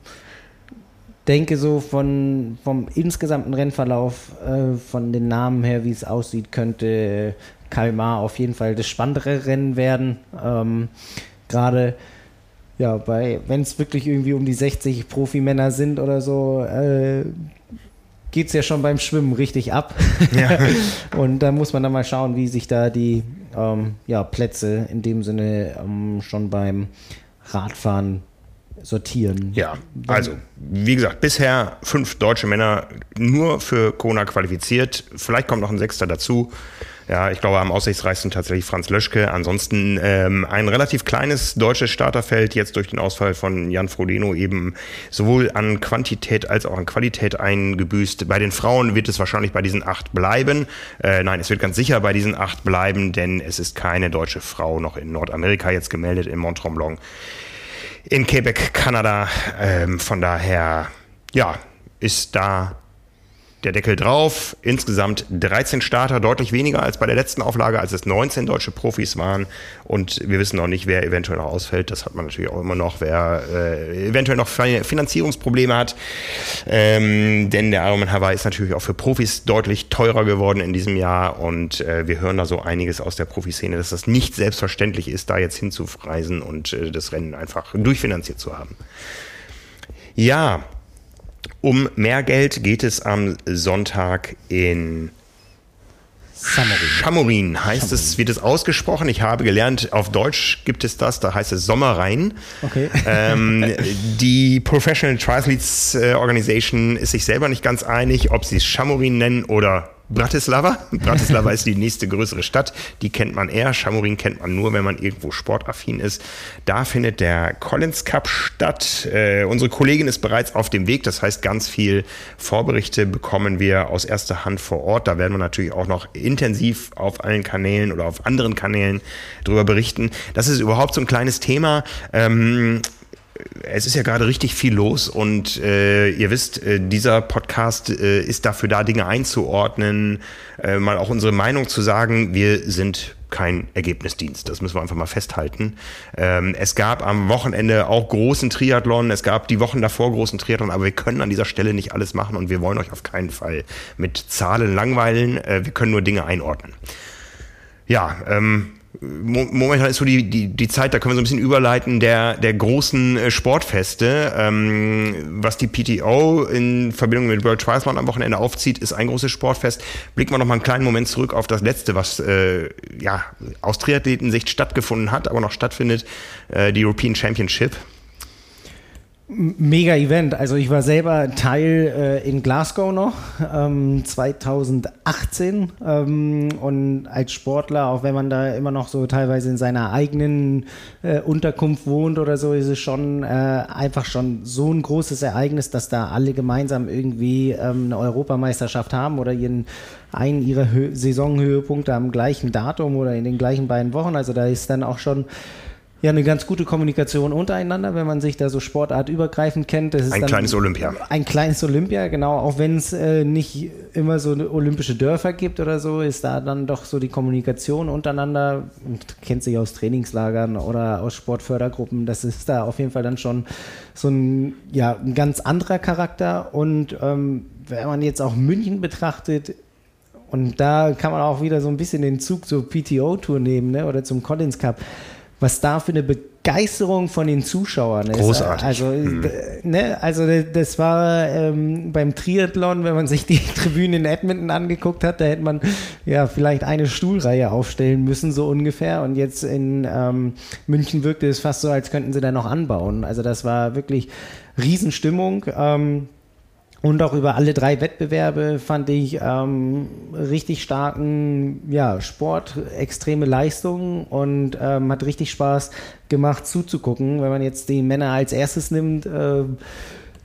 denke so von, vom insgesamten Rennverlauf, äh, von den Namen her, wie es aussieht, könnte Kalmar auf jeden Fall das spannendere Rennen werden. Ähm, Gerade ja, bei, wenn es wirklich irgendwie um die 60 Profimänner sind oder so, äh, geht es ja schon beim Schwimmen richtig ab. Ja. und da muss man dann mal schauen, wie sich da die ähm, ja, Plätze in dem Sinne ähm, schon beim Radfahren sortieren. Ja, also wie gesagt, bisher fünf deutsche Männer nur für Kona qualifiziert. Vielleicht kommt noch ein Sechster dazu. Ja, ich glaube am aussichtsreichsten tatsächlich Franz Löschke. Ansonsten ähm, ein relativ kleines deutsches Starterfeld jetzt durch den Ausfall von Jan Frodeno eben sowohl an Quantität als auch an Qualität eingebüßt. Bei den Frauen wird es wahrscheinlich bei diesen acht bleiben. Äh, nein, es wird ganz sicher bei diesen acht bleiben, denn es ist keine deutsche Frau noch in Nordamerika jetzt gemeldet, in Mont Tremblant. in Quebec, Kanada. Ähm, von daher, ja, ist da der Deckel drauf. Insgesamt 13 Starter, deutlich weniger als bei der letzten Auflage, als es 19 deutsche Profis waren. Und wir wissen noch nicht, wer eventuell noch ausfällt. Das hat man natürlich auch immer noch, wer äh, eventuell noch Finanzierungsprobleme hat. Ähm, denn der Ironman Hawaii ist natürlich auch für Profis deutlich teurer geworden in diesem Jahr. Und äh, wir hören da so einiges aus der Profiszene, dass das nicht selbstverständlich ist, da jetzt hinzureisen und äh, das Rennen einfach durchfinanziert zu haben. Ja, um mehr Geld geht es am Sonntag in Chamorin. Chamorin heißt Chamorin. es, wird es ausgesprochen. Ich habe gelernt, auf Deutsch gibt es das, da heißt es Sommerrhein. Okay. Ähm, die Professional Triathletes äh, Organization ist sich selber nicht ganz einig, ob sie es Chamorin nennen oder Bratislava. Bratislava ist die nächste größere Stadt. Die kennt man eher. Chamorin kennt man nur, wenn man irgendwo sportaffin ist. Da findet der Collins Cup statt. Äh, unsere Kollegin ist bereits auf dem Weg. Das heißt, ganz viel Vorberichte bekommen wir aus erster Hand vor Ort. Da werden wir natürlich auch noch intensiv auf allen Kanälen oder auf anderen Kanälen drüber berichten. Das ist überhaupt so ein kleines Thema. Ähm, es ist ja gerade richtig viel los und äh, ihr wisst, äh, dieser Podcast äh, ist dafür da, Dinge einzuordnen, äh, mal auch unsere Meinung zu sagen. Wir sind kein Ergebnisdienst. Das müssen wir einfach mal festhalten. Ähm, es gab am Wochenende auch großen Triathlon, es gab die Wochen davor großen Triathlon, aber wir können an dieser Stelle nicht alles machen und wir wollen euch auf keinen Fall mit Zahlen langweilen. Äh, wir können nur Dinge einordnen. Ja, ähm, momentan ist so die, die, die Zeit, da können wir so ein bisschen überleiten, der, der großen äh, Sportfeste. Ähm, was die PTO in Verbindung mit World Triathlon am Wochenende aufzieht, ist ein großes Sportfest. Blicken wir noch mal einen kleinen Moment zurück auf das letzte, was äh, ja, aus Triathletensicht stattgefunden hat, aber noch stattfindet, äh, die European Championship. Mega Event. Also ich war selber Teil äh, in Glasgow noch, ähm, 2018. Ähm, und als Sportler, auch wenn man da immer noch so teilweise in seiner eigenen äh, Unterkunft wohnt oder so, ist es schon äh, einfach schon so ein großes Ereignis, dass da alle gemeinsam irgendwie ähm, eine Europameisterschaft haben oder ihren einen ihrer Hö Saisonhöhepunkte am gleichen Datum oder in den gleichen beiden Wochen. Also da ist dann auch schon ja eine ganz gute Kommunikation untereinander, wenn man sich da so sportartübergreifend kennt. ein kleines Olympia. Ein kleines Olympia, genau. Auch wenn es äh, nicht immer so olympische Dörfer gibt oder so, ist da dann doch so die Kommunikation untereinander. Kennt sich aus Trainingslagern oder aus Sportfördergruppen. Das ist da auf jeden Fall dann schon so ein, ja, ein ganz anderer Charakter. Und ähm, wenn man jetzt auch München betrachtet, und da kann man auch wieder so ein bisschen den Zug zur PTO-Tour nehmen ne? oder zum Collins Cup was da für eine Begeisterung von den Zuschauern ist. Großartig. Also, mhm. ne, also das war ähm, beim Triathlon, wenn man sich die Tribüne in Edmonton angeguckt hat, da hätte man ja vielleicht eine Stuhlreihe aufstellen müssen, so ungefähr. Und jetzt in ähm, München wirkte es fast so, als könnten sie da noch anbauen. Also das war wirklich Riesenstimmung. Ähm, und auch über alle drei Wettbewerbe fand ich ähm, richtig starken ja, Sport, extreme Leistungen und ähm, hat richtig Spaß gemacht zuzugucken. Wenn man jetzt die Männer als erstes nimmt, äh,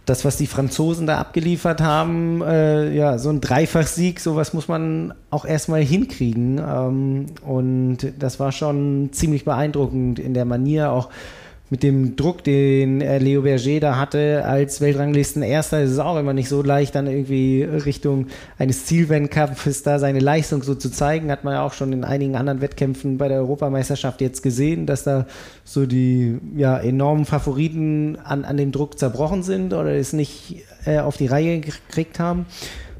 das, was die Franzosen da abgeliefert haben, äh, ja, so ein Dreifachsieg, sowas muss man auch erstmal hinkriegen. Ähm, und das war schon ziemlich beeindruckend in der Manier, auch mit dem Druck, den äh, Leo Berger da hatte als Weltranglisten Erster, ist es auch immer nicht so leicht, dann irgendwie Richtung eines Zielwendkampfes da seine Leistung so zu zeigen. Hat man ja auch schon in einigen anderen Wettkämpfen bei der Europameisterschaft jetzt gesehen, dass da so die ja, enormen Favoriten an, an dem Druck zerbrochen sind oder es nicht äh, auf die Reihe gekriegt haben.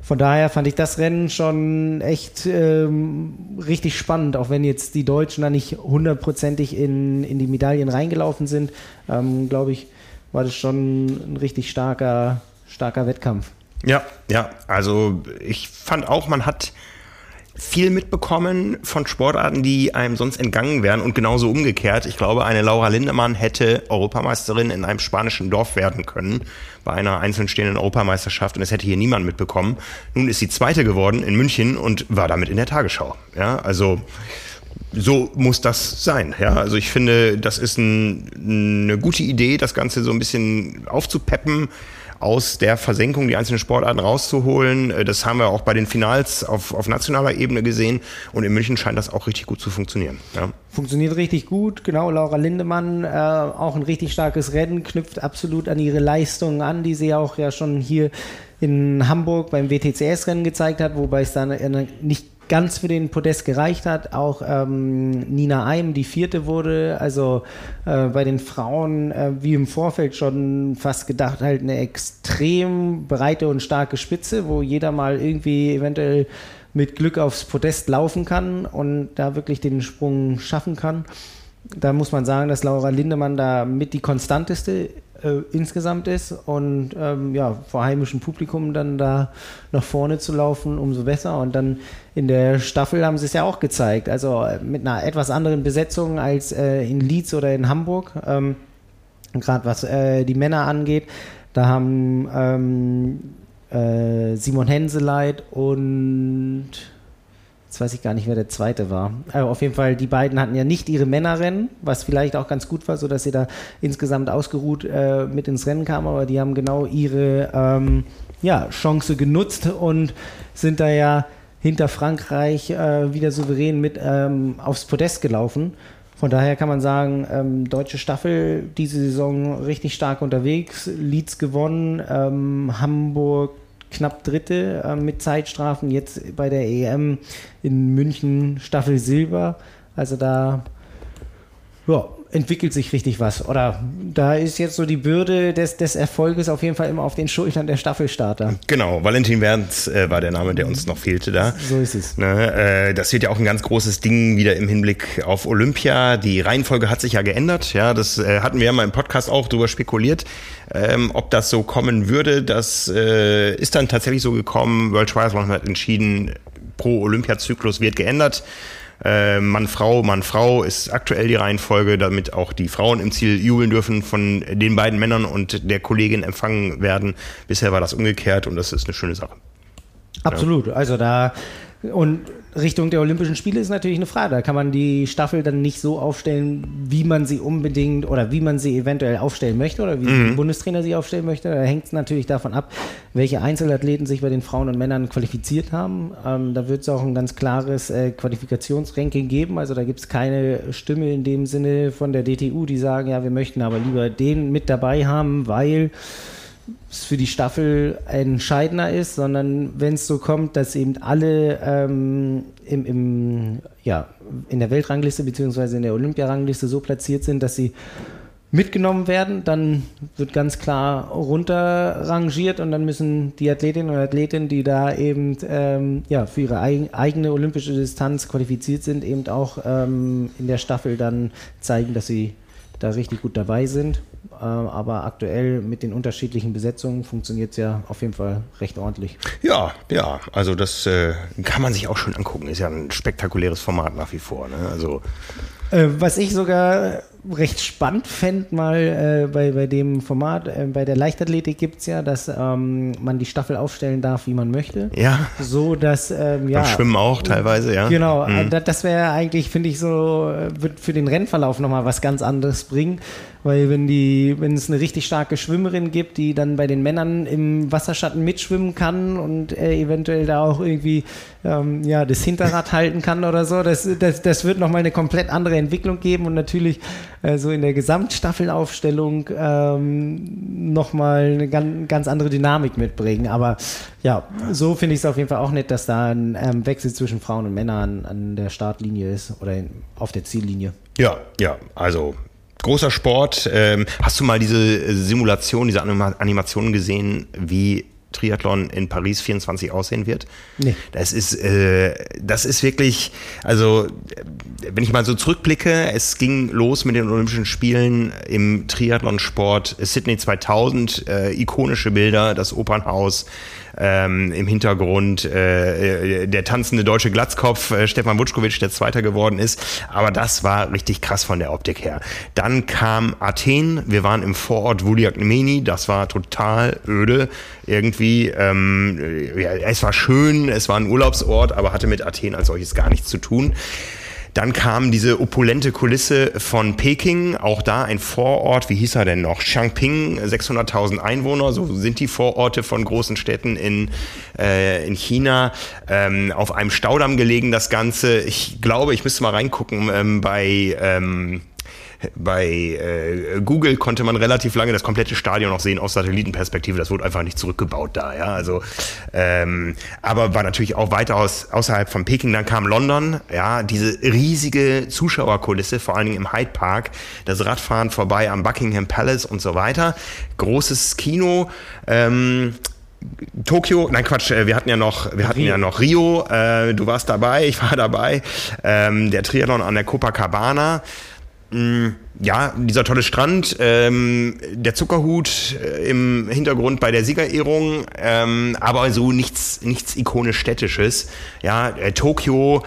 Von daher fand ich das Rennen schon echt ähm, richtig spannend, auch wenn jetzt die Deutschen da nicht hundertprozentig in, in die Medaillen reingelaufen sind, ähm, glaube ich, war das schon ein richtig starker, starker Wettkampf. Ja, ja, also ich fand auch, man hat viel mitbekommen von Sportarten, die einem sonst entgangen wären und genauso umgekehrt. Ich glaube, eine Laura Lindemann hätte Europameisterin in einem spanischen Dorf werden können bei einer einzeln stehenden Europameisterschaft und es hätte hier niemand mitbekommen. Nun ist sie Zweite geworden in München und war damit in der Tagesschau. Ja, also so muss das sein. Ja, also ich finde, das ist ein, eine gute Idee, das Ganze so ein bisschen aufzupeppen aus der Versenkung die einzelnen Sportarten rauszuholen. Äh, das haben wir auch bei den Finals auf, auf nationaler Ebene gesehen und in München scheint das auch richtig gut zu funktionieren. Ja. Funktioniert richtig gut, genau. Laura Lindemann, äh, auch ein richtig starkes Rennen, knüpft absolut an ihre Leistungen an, die sie auch ja schon hier in Hamburg beim WTCS-Rennen gezeigt hat, wobei es dann nicht ganz für den Podest gereicht hat. Auch ähm, Nina Eim, die vierte wurde. Also äh, bei den Frauen, äh, wie im Vorfeld schon fast gedacht, halt eine extrem breite und starke Spitze, wo jeder mal irgendwie eventuell mit Glück aufs Podest laufen kann und da wirklich den Sprung schaffen kann. Da muss man sagen, dass Laura Lindemann da mit die konstanteste äh, insgesamt ist und ähm, ja, vor heimischem Publikum dann da nach vorne zu laufen, umso besser. Und dann in der Staffel haben sie es ja auch gezeigt, also äh, mit einer etwas anderen Besetzung als äh, in Leeds oder in Hamburg, ähm, gerade was äh, die Männer angeht. Da haben ähm, äh, Simon Henseleit und Jetzt weiß ich gar nicht, wer der zweite war. Aber auf jeden Fall, die beiden hatten ja nicht ihre Männerrennen, was vielleicht auch ganz gut war, sodass sie da insgesamt ausgeruht äh, mit ins Rennen kamen, aber die haben genau ihre ähm, ja, Chance genutzt und sind da ja hinter Frankreich äh, wieder souverän mit ähm, aufs Podest gelaufen. Von daher kann man sagen, ähm, deutsche Staffel diese Saison richtig stark unterwegs, Leeds gewonnen, ähm, Hamburg knapp Dritte äh, mit Zeitstrafen. Jetzt bei der EM in München Staffel Silber. Also da ja, entwickelt sich richtig was. Oder da ist jetzt so die Bürde des, des Erfolges auf jeden Fall immer auf den Schultern der Staffelstarter. Genau, Valentin Werns äh, war der Name, der uns noch fehlte da. So ist es. Ne, äh, das wird ja auch ein ganz großes Ding wieder im Hinblick auf Olympia. Die Reihenfolge hat sich ja geändert. Ja, das äh, hatten wir ja mal im Podcast auch drüber spekuliert, ähm, ob das so kommen würde. Das äh, ist dann tatsächlich so gekommen. World Triathlon hat entschieden, pro Olympiazyklus wird geändert. Äh, Mann, Frau, Mann, Frau ist aktuell die Reihenfolge, damit auch die Frauen im Ziel jubeln dürfen von den beiden Männern und der Kollegin empfangen werden. Bisher war das umgekehrt und das ist eine schöne Sache. Absolut. Also da und Richtung der Olympischen Spiele ist natürlich eine Frage. Da kann man die Staffel dann nicht so aufstellen, wie man sie unbedingt oder wie man sie eventuell aufstellen möchte oder wie mhm. der Bundestrainer sie aufstellen möchte. Da hängt es natürlich davon ab, welche Einzelathleten sich bei den Frauen und Männern qualifiziert haben. Ähm, da wird es auch ein ganz klares äh, Qualifikationsranking geben. Also da gibt es keine Stimme in dem Sinne von der DTU, die sagen, ja, wir möchten aber lieber den mit dabei haben, weil für die Staffel entscheidender ist, sondern wenn es so kommt, dass eben alle ähm, im, im, ja, in der Weltrangliste bzw. in der Olympiarangliste so platziert sind, dass sie mitgenommen werden, dann wird ganz klar runterrangiert und dann müssen die Athletinnen und Athleten, die da eben ähm, ja, für ihre eigene olympische Distanz qualifiziert sind, eben auch ähm, in der Staffel dann zeigen, dass sie da richtig gut dabei sind. Äh, aber aktuell mit den unterschiedlichen Besetzungen funktioniert es ja auf jeden Fall recht ordentlich. Ja, ja, also das äh, kann man sich auch schon angucken. Ist ja ein spektakuläres Format nach wie vor. Ne? Also äh, was ich sogar recht spannend fände, mal äh, bei, bei dem Format, äh, bei der Leichtathletik gibt es ja, dass ähm, man die Staffel aufstellen darf, wie man möchte. Ja. So, dass, ähm, ja. Beim Schwimmen auch teilweise, ja. Genau, mhm. das, das wäre eigentlich, finde ich, so, äh, wird für den Rennverlauf nochmal was ganz anderes bringen. Weil wenn die, wenn es eine richtig starke Schwimmerin gibt, die dann bei den Männern im Wasserschatten mitschwimmen kann und äh, eventuell da auch irgendwie ähm, ja, das Hinterrad halten kann oder so, das, das, das wird nochmal eine komplett andere Entwicklung geben und natürlich äh, so in der Gesamtstaffelaufstellung ähm, nochmal eine ganz, ganz andere Dynamik mitbringen. Aber ja, so finde ich es auf jeden Fall auch nett, dass da ein ähm, Wechsel zwischen Frauen und Männern an, an der Startlinie ist oder in, auf der Ziellinie. Ja, ja, also großer Sport. Ähm, hast du mal diese Simulation, diese Anima Animationen gesehen, wie Triathlon in Paris 24 aussehen wird? Nee. Das ist, äh, das ist wirklich, also wenn ich mal so zurückblicke, es ging los mit den Olympischen Spielen im Triathlonsport Sydney 2000, äh, ikonische Bilder, das Opernhaus, ähm, im Hintergrund äh, der tanzende deutsche Glatzkopf äh, Stefan Wutschkowitsch, der Zweiter geworden ist. Aber das war richtig krass von der Optik her. Dann kam Athen. Wir waren im Vorort Vuliakmeni. Das war total öde. Irgendwie, ähm, ja, es war schön, es war ein Urlaubsort, aber hatte mit Athen als solches gar nichts zu tun. Dann kam diese opulente Kulisse von Peking, auch da ein Vorort, wie hieß er denn noch? Changping, 600.000 Einwohner, so sind die Vororte von großen Städten in, äh, in China. Ähm, auf einem Staudamm gelegen das Ganze. Ich glaube, ich müsste mal reingucken ähm, bei... Ähm, bei äh, Google konnte man relativ lange das komplette Stadion noch sehen aus Satellitenperspektive. Das wurde einfach nicht zurückgebaut da. Ja, also ähm, aber war natürlich auch weiter aus, außerhalb von Peking. Dann kam London. Ja, diese riesige Zuschauerkulisse, vor allen Dingen im Hyde Park. Das Radfahren vorbei am Buckingham Palace und so weiter. Großes Kino. Ähm, Tokio, nein Quatsch, äh, wir hatten ja noch, wir hatten Rio. ja noch Rio, äh, du warst dabei, ich war dabei, ähm, der Triathlon an der Copacabana, ja, dieser tolle Strand, ähm, der Zuckerhut äh, im Hintergrund bei der Siegerehrung, ähm, aber so nichts, nichts ikonisch städtisches. Ja, äh, Tokio,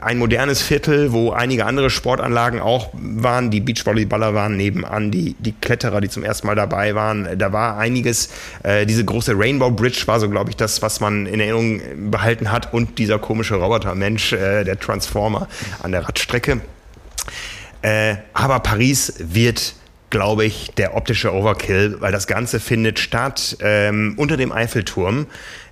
ein modernes Viertel, wo einige andere Sportanlagen auch waren. Die Beachvolleyballer waren nebenan, die, die Kletterer, die zum ersten Mal dabei waren. Da war einiges. Äh, diese große Rainbow Bridge war so, glaube ich, das, was man in Erinnerung behalten hat. Und dieser komische Robotermensch, äh, der Transformer an der Radstrecke. Äh, aber Paris wird glaube ich, der optische Overkill, weil das Ganze findet statt ähm, unter dem Eiffelturm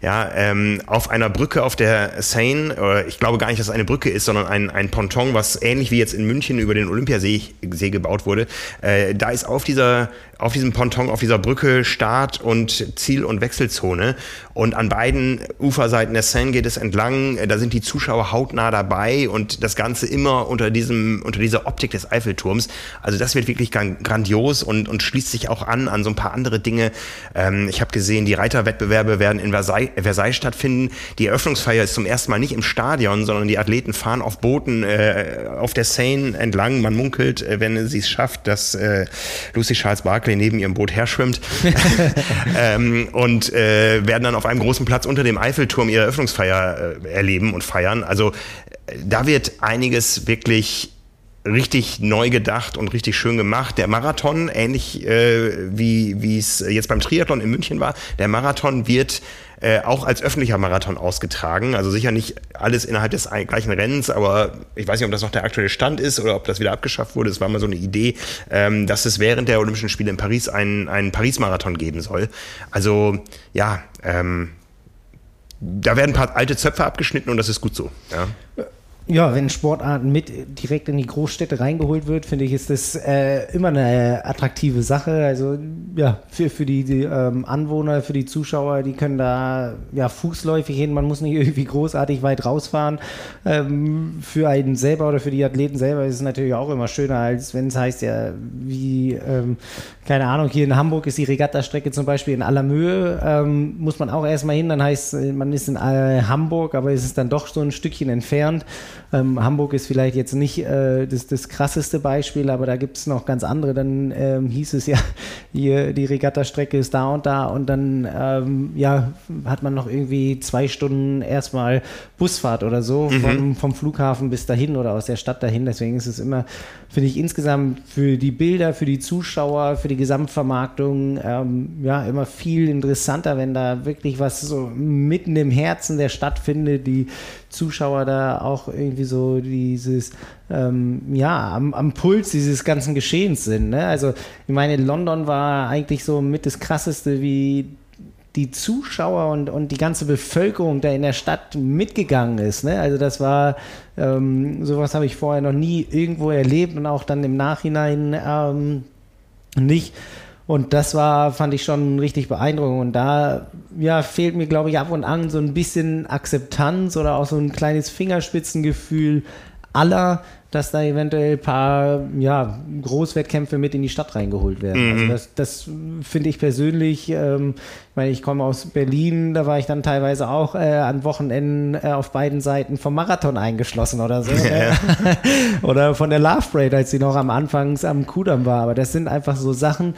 ja, ähm, auf einer Brücke auf der Seine, äh, ich glaube gar nicht, dass es eine Brücke ist, sondern ein, ein Ponton, was ähnlich wie jetzt in München über den Olympiasee See gebaut wurde. Äh, da ist auf dieser, auf diesem Ponton, auf dieser Brücke Start und Ziel- und Wechselzone. Und an beiden Uferseiten der Seine geht es entlang. Da sind die Zuschauer hautnah dabei und das Ganze immer unter diesem, unter dieser Optik des Eiffelturms. Also das wird wirklich grandios und, und schließt sich auch an an so ein paar andere Dinge. Ähm, ich habe gesehen, die Reiterwettbewerbe werden in Versailles Versailles, stattfinden. Die Eröffnungsfeier ist zum ersten Mal nicht im Stadion, sondern die Athleten fahren auf Booten äh, auf der Seine entlang. Man munkelt, äh, wenn sie es schafft, dass äh, Lucy Charles Barkley neben ihrem Boot herschwimmt ähm, und äh, werden dann auf einem großen Platz unter dem Eiffelturm ihre Eröffnungsfeier äh, erleben und feiern. Also äh, da wird einiges wirklich richtig neu gedacht und richtig schön gemacht. Der Marathon, ähnlich äh, wie es jetzt beim Triathlon in München war, der Marathon wird äh, auch als öffentlicher Marathon ausgetragen. Also sicher nicht alles innerhalb des gleichen Rennens, aber ich weiß nicht, ob das noch der aktuelle Stand ist oder ob das wieder abgeschafft wurde. Es war mal so eine Idee, ähm, dass es während der Olympischen Spiele in Paris einen, einen Paris-Marathon geben soll. Also ja, ähm, da werden ein paar alte Zöpfe abgeschnitten und das ist gut so. Ja. Ja, wenn Sportarten mit direkt in die Großstädte reingeholt wird, finde ich, ist das äh, immer eine attraktive Sache. Also ja, für, für die, die ähm, Anwohner, für die Zuschauer, die können da ja fußläufig hin. Man muss nicht irgendwie großartig weit rausfahren. Ähm, für einen selber oder für die Athleten selber ist es natürlich auch immer schöner, als wenn es heißt, ja, wie, ähm, keine Ahnung, hier in Hamburg ist die Regattastrecke zum Beispiel in aller Mühe. Ähm, muss man auch erstmal hin, dann heißt man ist in äh, Hamburg, aber es ist dann doch so ein Stückchen entfernt. Ähm, Hamburg ist vielleicht jetzt nicht äh, das, das krasseste Beispiel, aber da gibt es noch ganz andere. Dann ähm, hieß es ja, hier die Regattastrecke ist da und da und dann ähm, ja, hat man noch irgendwie zwei Stunden erstmal Busfahrt oder so mhm. vom, vom Flughafen bis dahin oder aus der Stadt dahin. Deswegen ist es immer, finde ich insgesamt für die Bilder, für die Zuschauer, für die Gesamtvermarktung ähm, ja immer viel interessanter, wenn da wirklich was so mitten im Herzen der Stadt findet, die Zuschauer da auch irgendwie so dieses, ähm, ja, am, am, Puls dieses ganzen Geschehens sind. Ne? Also, ich meine, London war eigentlich so mit das Krasseste, wie die Zuschauer und, und die ganze Bevölkerung da in der Stadt mitgegangen ist. Ne? Also das war, ähm, sowas habe ich vorher noch nie irgendwo erlebt und auch dann im Nachhinein ähm, nicht. Und das war, fand ich schon richtig beeindruckend. Und da ja, fehlt mir, glaube ich, ab und an so ein bisschen Akzeptanz oder auch so ein kleines Fingerspitzengefühl aller, dass da eventuell ein paar ja, Großwettkämpfe mit in die Stadt reingeholt werden. Also mhm. Also das, das finde ich persönlich, ähm, ich meine, ich komme aus Berlin, da war ich dann teilweise auch äh, an Wochenenden äh, auf beiden Seiten vom Marathon eingeschlossen oder so. Ja. oder von der Love Parade, als sie noch am Anfang am Kudamm war. Aber das sind einfach so Sachen,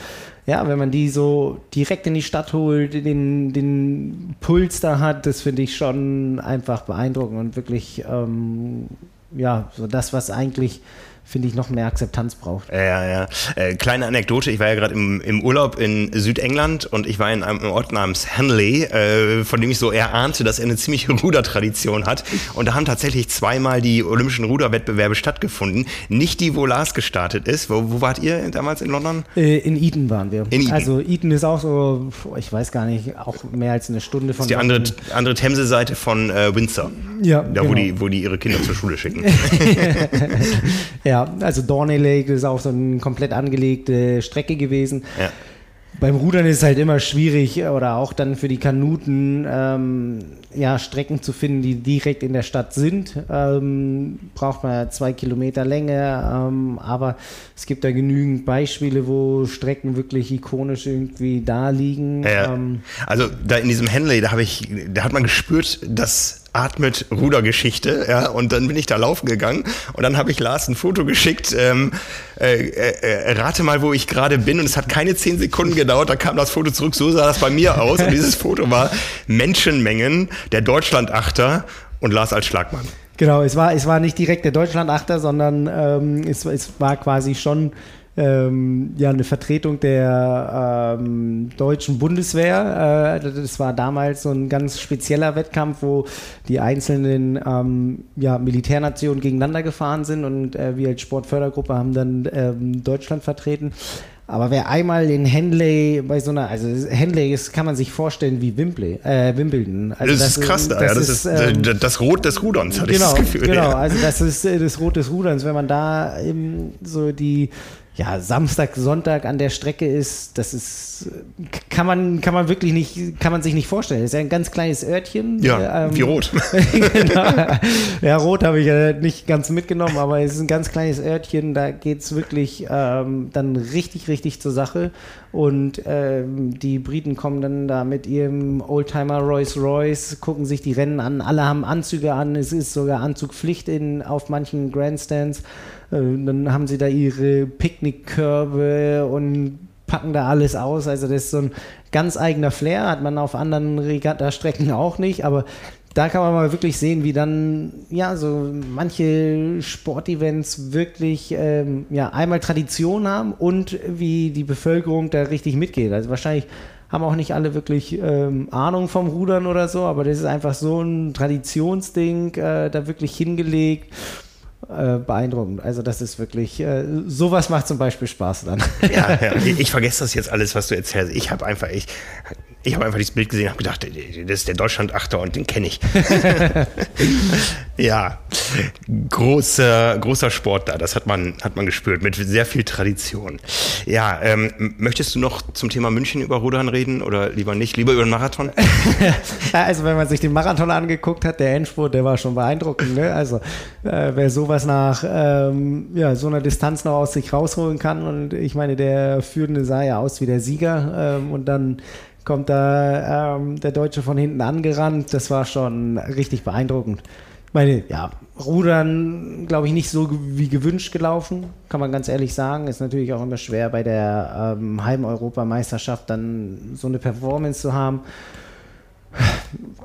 ja, wenn man die so direkt in die Stadt holt, den, den Puls da hat, das finde ich schon einfach beeindruckend und wirklich ähm, ja, so das, was eigentlich finde ich, noch mehr Akzeptanz braucht. Ja, ja. Äh, kleine Anekdote, ich war ja gerade im, im Urlaub in Südengland und ich war in einem Ort namens Hanley, äh, von dem ich so eher ahnte, dass er eine ziemliche Rudertradition hat. Und da haben tatsächlich zweimal die Olympischen Ruderwettbewerbe stattgefunden. Nicht die, wo Lars gestartet ist. Wo, wo wart ihr damals in London? Äh, in Eton waren wir. In Eton. Also Eton ist auch so, ich weiß gar nicht, auch mehr als eine Stunde von das ist die andere, andere Themse-Seite von äh, Windsor. Ja, da genau. wo, die, wo die ihre Kinder zur Schule schicken. ja, also Dorney Lake ist auch so eine komplett angelegte Strecke gewesen. Ja. Beim Rudern ist es halt immer schwierig oder auch dann für die Kanuten ähm, ja, Strecken zu finden, die direkt in der Stadt sind. Ähm, braucht man zwei Kilometer Länge, ähm, aber es gibt da genügend Beispiele, wo Strecken wirklich ikonisch irgendwie da liegen. Ja, ähm, also da in diesem Henley, da habe ich, da hat man gespürt, dass atmet Rudergeschichte, ja, und dann bin ich da laufen gegangen und dann habe ich Lars ein Foto geschickt, ähm, äh, äh, rate mal, wo ich gerade bin und es hat keine zehn Sekunden gedauert, da kam das Foto zurück, so sah das bei mir aus und dieses Foto war Menschenmengen, der Deutschlandachter und Lars als Schlagmann. Genau, es war, es war nicht direkt der Deutschlandachter, sondern ähm, es, es war quasi schon ähm, ja, eine Vertretung der ähm, deutschen Bundeswehr. Äh, das war damals so ein ganz spezieller Wettkampf, wo die einzelnen ähm, ja, Militärnationen gegeneinander gefahren sind und äh, wir als Sportfördergruppe haben dann ähm, Deutschland vertreten. Aber wer einmal in Henley bei so einer, also Henley ist, kann man sich vorstellen wie Wimbley, äh, Wimbledon. Also das, das, ist krass, das, ja, das ist, ähm, das Rot des Ruderns, hatte genau, ich das Gefühl. Genau, ja. also das ist äh, das Rot des Ruderns. Wenn man da eben so die ja, Samstag, Sonntag an der Strecke ist, das ist, kann man, kann man wirklich nicht, kann man sich nicht vorstellen. Das ist ja ein ganz kleines Örtchen. Ja, ähm, wie rot. genau. Ja, rot habe ich ja nicht ganz mitgenommen, aber es ist ein ganz kleines Örtchen, da geht es wirklich ähm, dann richtig, richtig zur Sache. Und ähm, die Briten kommen dann da mit ihrem Oldtimer Rolls Royce, gucken sich die Rennen an, alle haben Anzüge an, es ist sogar Anzugpflicht in, auf manchen Grandstands. Äh, dann haben sie da ihre Picknickkörbe und packen da alles aus. Also das ist so ein ganz eigener Flair, hat man auf anderen Regatta-Strecken auch nicht, aber da kann man mal wirklich sehen, wie dann ja so manche Sportevents wirklich ähm, ja einmal Tradition haben und wie die Bevölkerung da richtig mitgeht. Also wahrscheinlich haben auch nicht alle wirklich ähm, Ahnung vom Rudern oder so, aber das ist einfach so ein Traditionsding, äh, da wirklich hingelegt äh, beeindruckend. Also das ist wirklich, äh, sowas macht zum Beispiel Spaß dann. Ja, ja. ich vergesse das jetzt alles, was du erzählst. Ich habe einfach, ich, ich habe einfach dieses Bild gesehen und habe gedacht, das ist der Deutschland-Achter und den kenne ich. ja, großer, großer Sport da, das hat man, hat man gespürt, mit sehr viel Tradition. Ja, ähm, möchtest du noch zum Thema München über Rudern reden oder lieber nicht? Lieber über den Marathon? also wenn man sich den Marathon angeguckt hat, der Endspurt, der war schon beeindruckend. Ne? Also äh, wer sowas nach ähm, ja, so einer Distanz noch aus sich rausholen kann und ich meine, der Führende sah ja aus wie der Sieger ähm, und dann kommt da ähm, der Deutsche von hinten angerannt. Das war schon richtig beeindruckend. Ich meine, ja, Rudern, glaube ich, nicht so wie gewünscht gelaufen, kann man ganz ehrlich sagen. Ist natürlich auch immer schwer bei der ähm, Heimeuropameisterschaft dann so eine Performance zu haben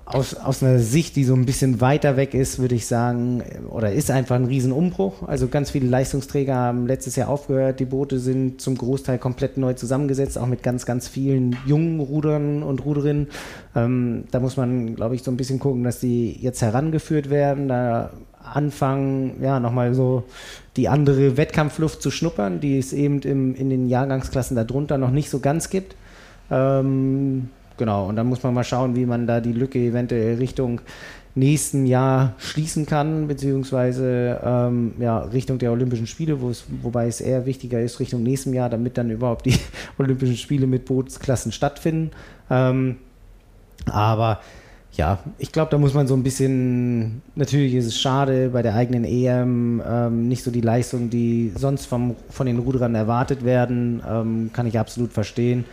aus, aus einer Sicht, die so ein bisschen weiter weg ist, würde ich sagen, oder ist einfach ein Riesenumbruch. Also ganz viele Leistungsträger haben letztes Jahr aufgehört. Die Boote sind zum Großteil komplett neu zusammengesetzt, auch mit ganz, ganz vielen jungen Rudern und Ruderinnen. Ähm, da muss man, glaube ich, so ein bisschen gucken, dass die jetzt herangeführt werden, da anfangen, ja, nochmal so die andere Wettkampfluft zu schnuppern, die es eben im, in den Jahrgangsklassen darunter noch nicht so ganz gibt. Ähm, Genau, und dann muss man mal schauen, wie man da die Lücke eventuell Richtung nächsten Jahr schließen kann, beziehungsweise ähm, ja, Richtung der Olympischen Spiele, wobei es eher wichtiger ist, Richtung nächsten Jahr, damit dann überhaupt die Olympischen Spiele mit Bootsklassen stattfinden. Ähm, aber ja, ich glaube, da muss man so ein bisschen, natürlich ist es schade, bei der eigenen EM ähm, nicht so die Leistung, die sonst vom, von den Ruderern erwartet werden, ähm, kann ich absolut verstehen.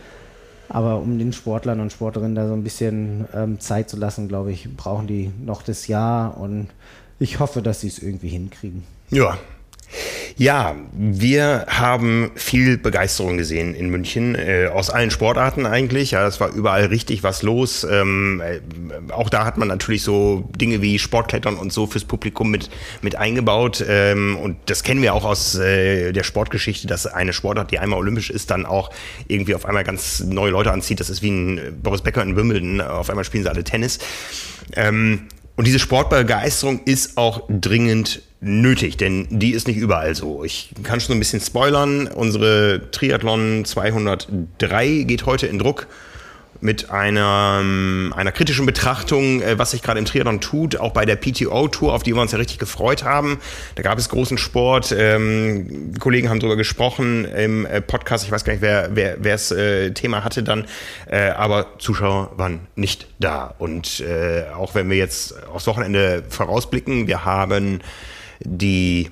Aber um den Sportlern und Sportlerinnen da so ein bisschen ähm, Zeit zu lassen, glaube ich, brauchen die noch das Jahr und ich hoffe, dass sie es irgendwie hinkriegen. Ja. Ja, wir haben viel Begeisterung gesehen in München, äh, aus allen Sportarten eigentlich. Ja, es war überall richtig was los. Ähm, äh, auch da hat man natürlich so Dinge wie Sportklettern und so fürs Publikum mit, mit eingebaut. Ähm, und das kennen wir auch aus äh, der Sportgeschichte, dass eine Sportart, die einmal olympisch ist, dann auch irgendwie auf einmal ganz neue Leute anzieht. Das ist wie ein Boris Becker in Wimbledon. Auf einmal spielen sie alle Tennis. Ähm, und diese Sportbegeisterung ist auch dringend nötig, denn die ist nicht überall so. Ich kann schon ein bisschen spoilern. Unsere Triathlon 203 geht heute in Druck mit einer, einer kritischen Betrachtung, äh, was sich gerade im Triathlon tut, auch bei der PTO-Tour, auf die wir uns ja richtig gefreut haben. Da gab es großen Sport. Ähm, Kollegen haben darüber gesprochen im äh, Podcast. Ich weiß gar nicht, wer wer wer es äh, Thema hatte dann, äh, aber Zuschauer waren nicht da. Und äh, auch wenn wir jetzt aufs Wochenende vorausblicken, wir haben die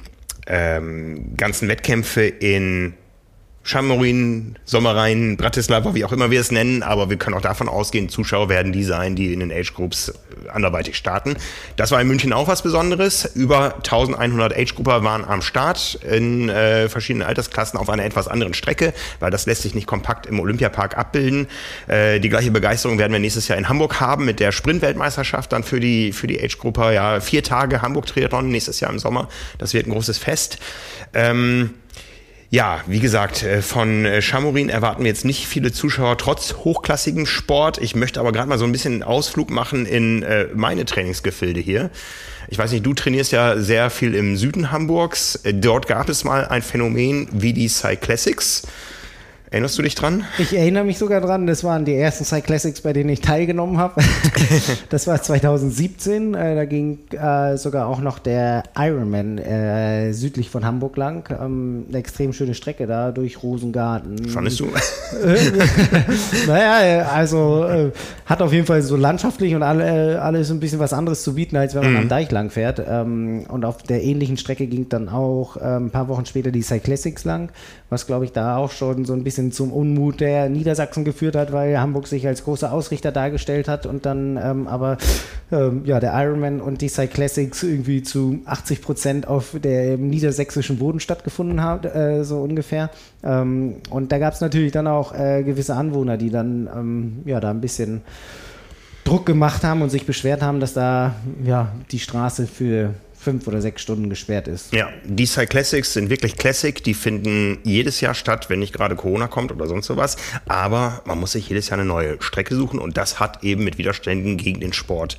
ähm, ganzen Wettkämpfe in Chamorin, Sommerrhein, Bratislava, wie auch immer wir es nennen, aber wir können auch davon ausgehen, Zuschauer werden die sein, die in den Age Groups äh, anderweitig starten. Das war in München auch was Besonderes. Über 1100 Age Grouper waren am Start in äh, verschiedenen Altersklassen auf einer etwas anderen Strecke, weil das lässt sich nicht kompakt im Olympiapark abbilden. Äh, die gleiche Begeisterung werden wir nächstes Jahr in Hamburg haben mit der Sprint-Weltmeisterschaft dann für die, für die Age Grouper. Ja, vier Tage Hamburg Triathlon nächstes Jahr im Sommer. Das wird ein großes Fest. Ähm, ja, wie gesagt, äh, von äh, Chamorin erwarten wir jetzt nicht viele Zuschauer trotz hochklassigem Sport. Ich möchte aber gerade mal so ein bisschen Ausflug machen in äh, meine Trainingsgefilde hier. Ich weiß nicht, du trainierst ja sehr viel im Süden Hamburgs. Dort gab es mal ein Phänomen wie die Cyclassics. Erinnerst du dich dran? Ich erinnere mich sogar dran. Das waren die ersten Cyclassics, bei denen ich teilgenommen habe. das war 2017. Äh, da ging äh, sogar auch noch der Ironman äh, südlich von Hamburg lang. Ähm, eine extrem schöne Strecke da durch Rosengarten. Fandest du? naja, also hat auf jeden Fall so landschaftlich und alle, alles ein bisschen was anderes zu bieten, als wenn man mhm. am Deich lang fährt. Ähm, und auf der ähnlichen Strecke ging dann auch ein paar Wochen später die Cyclassics lang, was glaube ich da auch schon so ein bisschen bisschen zum Unmut der Niedersachsen geführt hat, weil Hamburg sich als großer Ausrichter dargestellt hat und dann ähm, aber ähm, ja, der Ironman und die Cyclassics irgendwie zu 80 Prozent auf der niedersächsischen Boden stattgefunden hat, äh, so ungefähr. Ähm, und da gab es natürlich dann auch äh, gewisse Anwohner, die dann ähm, ja da ein bisschen Druck gemacht haben und sich beschwert haben, dass da ja die Straße für fünf oder sechs Stunden gesperrt ist. Ja, die Cyclassics sind wirklich Classic. Die finden jedes Jahr statt, wenn nicht gerade Corona kommt oder sonst sowas. Aber man muss sich jedes Jahr eine neue Strecke suchen und das hat eben mit Widerständen gegen den Sport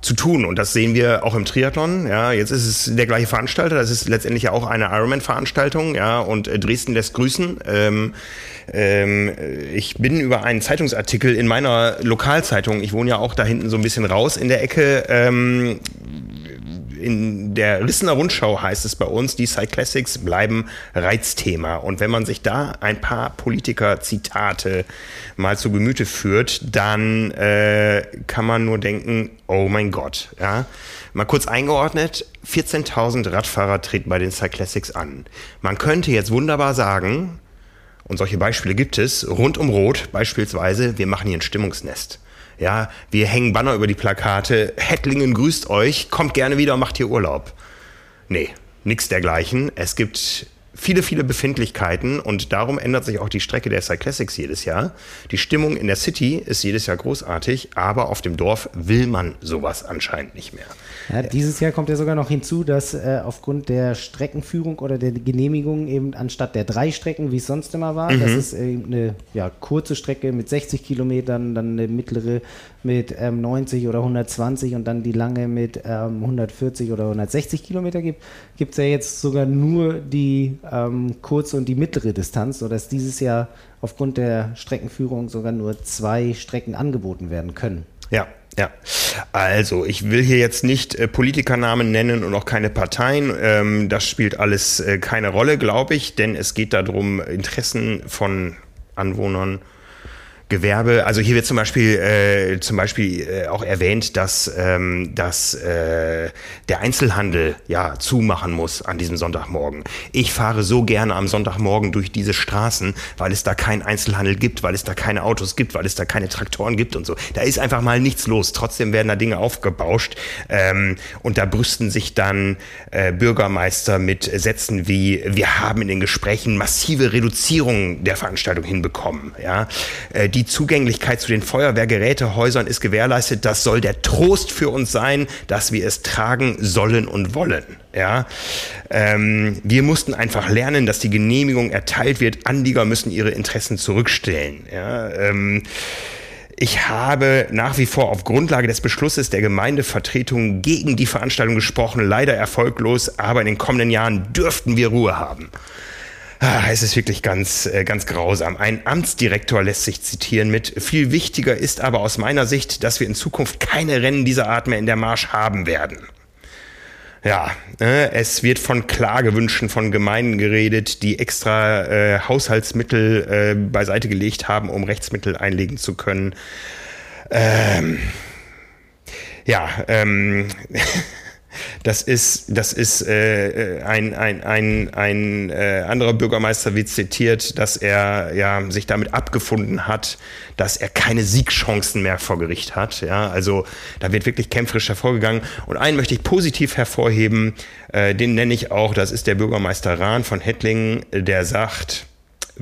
zu tun. Und das sehen wir auch im Triathlon. Ja, jetzt ist es der gleiche Veranstalter. Das ist letztendlich ja auch eine Ironman-Veranstaltung. Ja, und äh, Dresden lässt grüßen. Ähm, ähm, ich bin über einen Zeitungsartikel in meiner Lokalzeitung, ich wohne ja auch da hinten so ein bisschen raus in der Ecke, ähm, in der Rissener Rundschau heißt es bei uns, die Cyclassics bleiben Reizthema. Und wenn man sich da ein paar Politiker-Zitate mal zu Gemüte führt, dann äh, kann man nur denken, oh mein Gott. Ja? Mal kurz eingeordnet, 14.000 Radfahrer treten bei den Cyclassics an. Man könnte jetzt wunderbar sagen, und solche Beispiele gibt es, rund um Rot beispielsweise, wir machen hier ein Stimmungsnest. Ja, wir hängen Banner über die Plakate. Hettlingen grüßt euch, kommt gerne wieder macht hier Urlaub. Nee, nichts dergleichen. Es gibt viele, viele Befindlichkeiten und darum ändert sich auch die Strecke der Cyclassics jedes Jahr. Die Stimmung in der City ist jedes Jahr großartig, aber auf dem Dorf will man sowas anscheinend nicht mehr. Ja, dieses Jahr kommt ja sogar noch hinzu, dass äh, aufgrund der Streckenführung oder der Genehmigung eben anstatt der drei Strecken, wie es sonst immer war, mhm. das ist eben eine ja, kurze Strecke mit 60 Kilometern, dann eine mittlere mit ähm, 90 oder 120 und dann die lange mit ähm, 140 oder 160 Kilometer gibt, gibt es ja jetzt sogar nur die ähm, kurze und die mittlere Distanz, sodass dieses Jahr aufgrund der Streckenführung sogar nur zwei Strecken angeboten werden können. Ja, ja, also ich will hier jetzt nicht äh, Politikernamen nennen und auch keine Parteien. Ähm, das spielt alles äh, keine Rolle, glaube ich, denn es geht darum, Interessen von Anwohnern Gewerbe, also hier wird zum Beispiel, äh, zum Beispiel äh, auch erwähnt, dass, ähm, dass äh, der Einzelhandel ja zumachen muss an diesem Sonntagmorgen. Ich fahre so gerne am Sonntagmorgen durch diese Straßen, weil es da keinen Einzelhandel gibt, weil es da keine Autos gibt, weil es da keine Traktoren gibt und so. Da ist einfach mal nichts los. Trotzdem werden da Dinge aufgebauscht ähm, und da brüsten sich dann äh, Bürgermeister mit Sätzen wie, wir haben in den Gesprächen massive Reduzierungen der Veranstaltung hinbekommen. Ja? Äh, die die Zugänglichkeit zu den Feuerwehrgerätehäusern ist gewährleistet. Das soll der Trost für uns sein, dass wir es tragen sollen und wollen. Ja, ähm, wir mussten einfach lernen, dass die Genehmigung erteilt wird. Anlieger müssen ihre Interessen zurückstellen. Ja, ähm, ich habe nach wie vor auf Grundlage des Beschlusses der Gemeindevertretung gegen die Veranstaltung gesprochen, leider erfolglos, aber in den kommenden Jahren dürften wir Ruhe haben. Ah, es ist wirklich ganz, äh, ganz grausam. Ein Amtsdirektor lässt sich zitieren mit, viel wichtiger ist aber aus meiner Sicht, dass wir in Zukunft keine Rennen dieser Art mehr in der Marsch haben werden. Ja, äh, es wird von Klagewünschen von Gemeinden geredet, die extra äh, Haushaltsmittel äh, beiseite gelegt haben, um Rechtsmittel einlegen zu können. Ähm, ja, ähm, Das ist, das ist äh, äh, ein, ein, ein, ein äh, anderer Bürgermeister wird zitiert, dass er ja sich damit abgefunden hat, dass er keine Siegchancen mehr vor Gericht hat. Ja, also da wird wirklich kämpferisch hervorgegangen. Und einen möchte ich positiv hervorheben, äh, den nenne ich auch, das ist der Bürgermeister Rahn von Hettlingen, der sagt,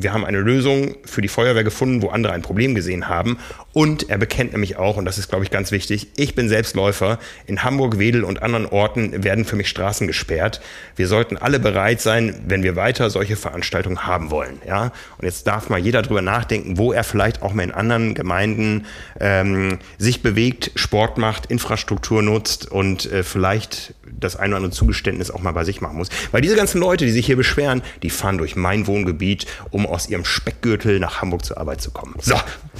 wir haben eine Lösung für die Feuerwehr gefunden, wo andere ein Problem gesehen haben. Und er bekennt nämlich auch, und das ist, glaube ich, ganz wichtig, ich bin Selbstläufer. In Hamburg, Wedel und anderen Orten werden für mich Straßen gesperrt. Wir sollten alle bereit sein, wenn wir weiter solche Veranstaltungen haben wollen. Ja? Und jetzt darf mal jeder drüber nachdenken, wo er vielleicht auch mal in anderen Gemeinden ähm, sich bewegt, Sport macht, Infrastruktur nutzt und äh, vielleicht das ein oder andere Zugeständnis auch mal bei sich machen muss. Weil diese ganzen Leute, die sich hier beschweren, die fahren durch mein Wohngebiet, um aus ihrem Speckgürtel nach Hamburg zur Arbeit zu kommen. So,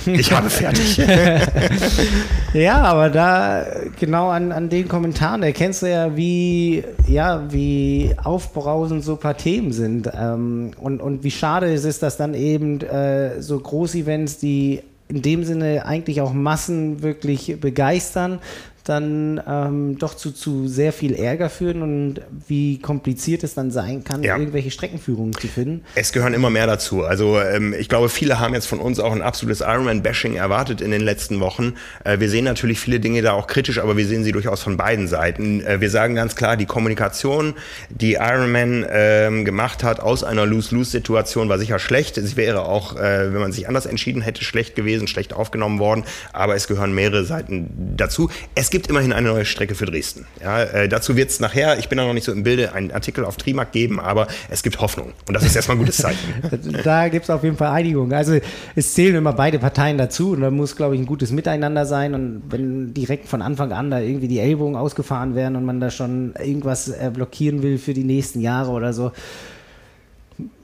ich habe fertig. ja, aber da genau an, an den Kommentaren erkennst du ja, wie, ja, wie aufbrausend so ein paar Themen sind. Ähm, und, und wie schade es ist, dass dann eben äh, so Großevents, die in dem Sinne eigentlich auch Massen wirklich begeistern, dann ähm, doch zu, zu sehr viel Ärger führen und wie kompliziert es dann sein kann, ja. irgendwelche Streckenführungen zu finden. Es gehören immer mehr dazu. Also ähm, ich glaube, viele haben jetzt von uns auch ein absolutes Ironman-Bashing erwartet in den letzten Wochen. Äh, wir sehen natürlich viele Dinge da auch kritisch, aber wir sehen sie durchaus von beiden Seiten. Äh, wir sagen ganz klar, die Kommunikation, die Ironman ähm, gemacht hat aus einer Lose-Lose-Situation, war sicher schlecht. Es wäre auch, äh, wenn man sich anders entschieden hätte, schlecht gewesen, schlecht aufgenommen worden. Aber es gehören mehrere Seiten dazu. Es gibt gibt immerhin eine neue Strecke für Dresden. Ja, äh, dazu wird es nachher, ich bin da noch nicht so im Bilde, einen Artikel auf Trimark geben, aber es gibt Hoffnung. Und das ist erstmal ein gutes Zeichen. da gibt es auf jeden Fall Einigung. Also es zählen immer beide Parteien dazu und da muss, glaube ich, ein gutes Miteinander sein. Und wenn direkt von Anfang an da irgendwie die Ellbogen ausgefahren werden und man da schon irgendwas äh, blockieren will für die nächsten Jahre oder so,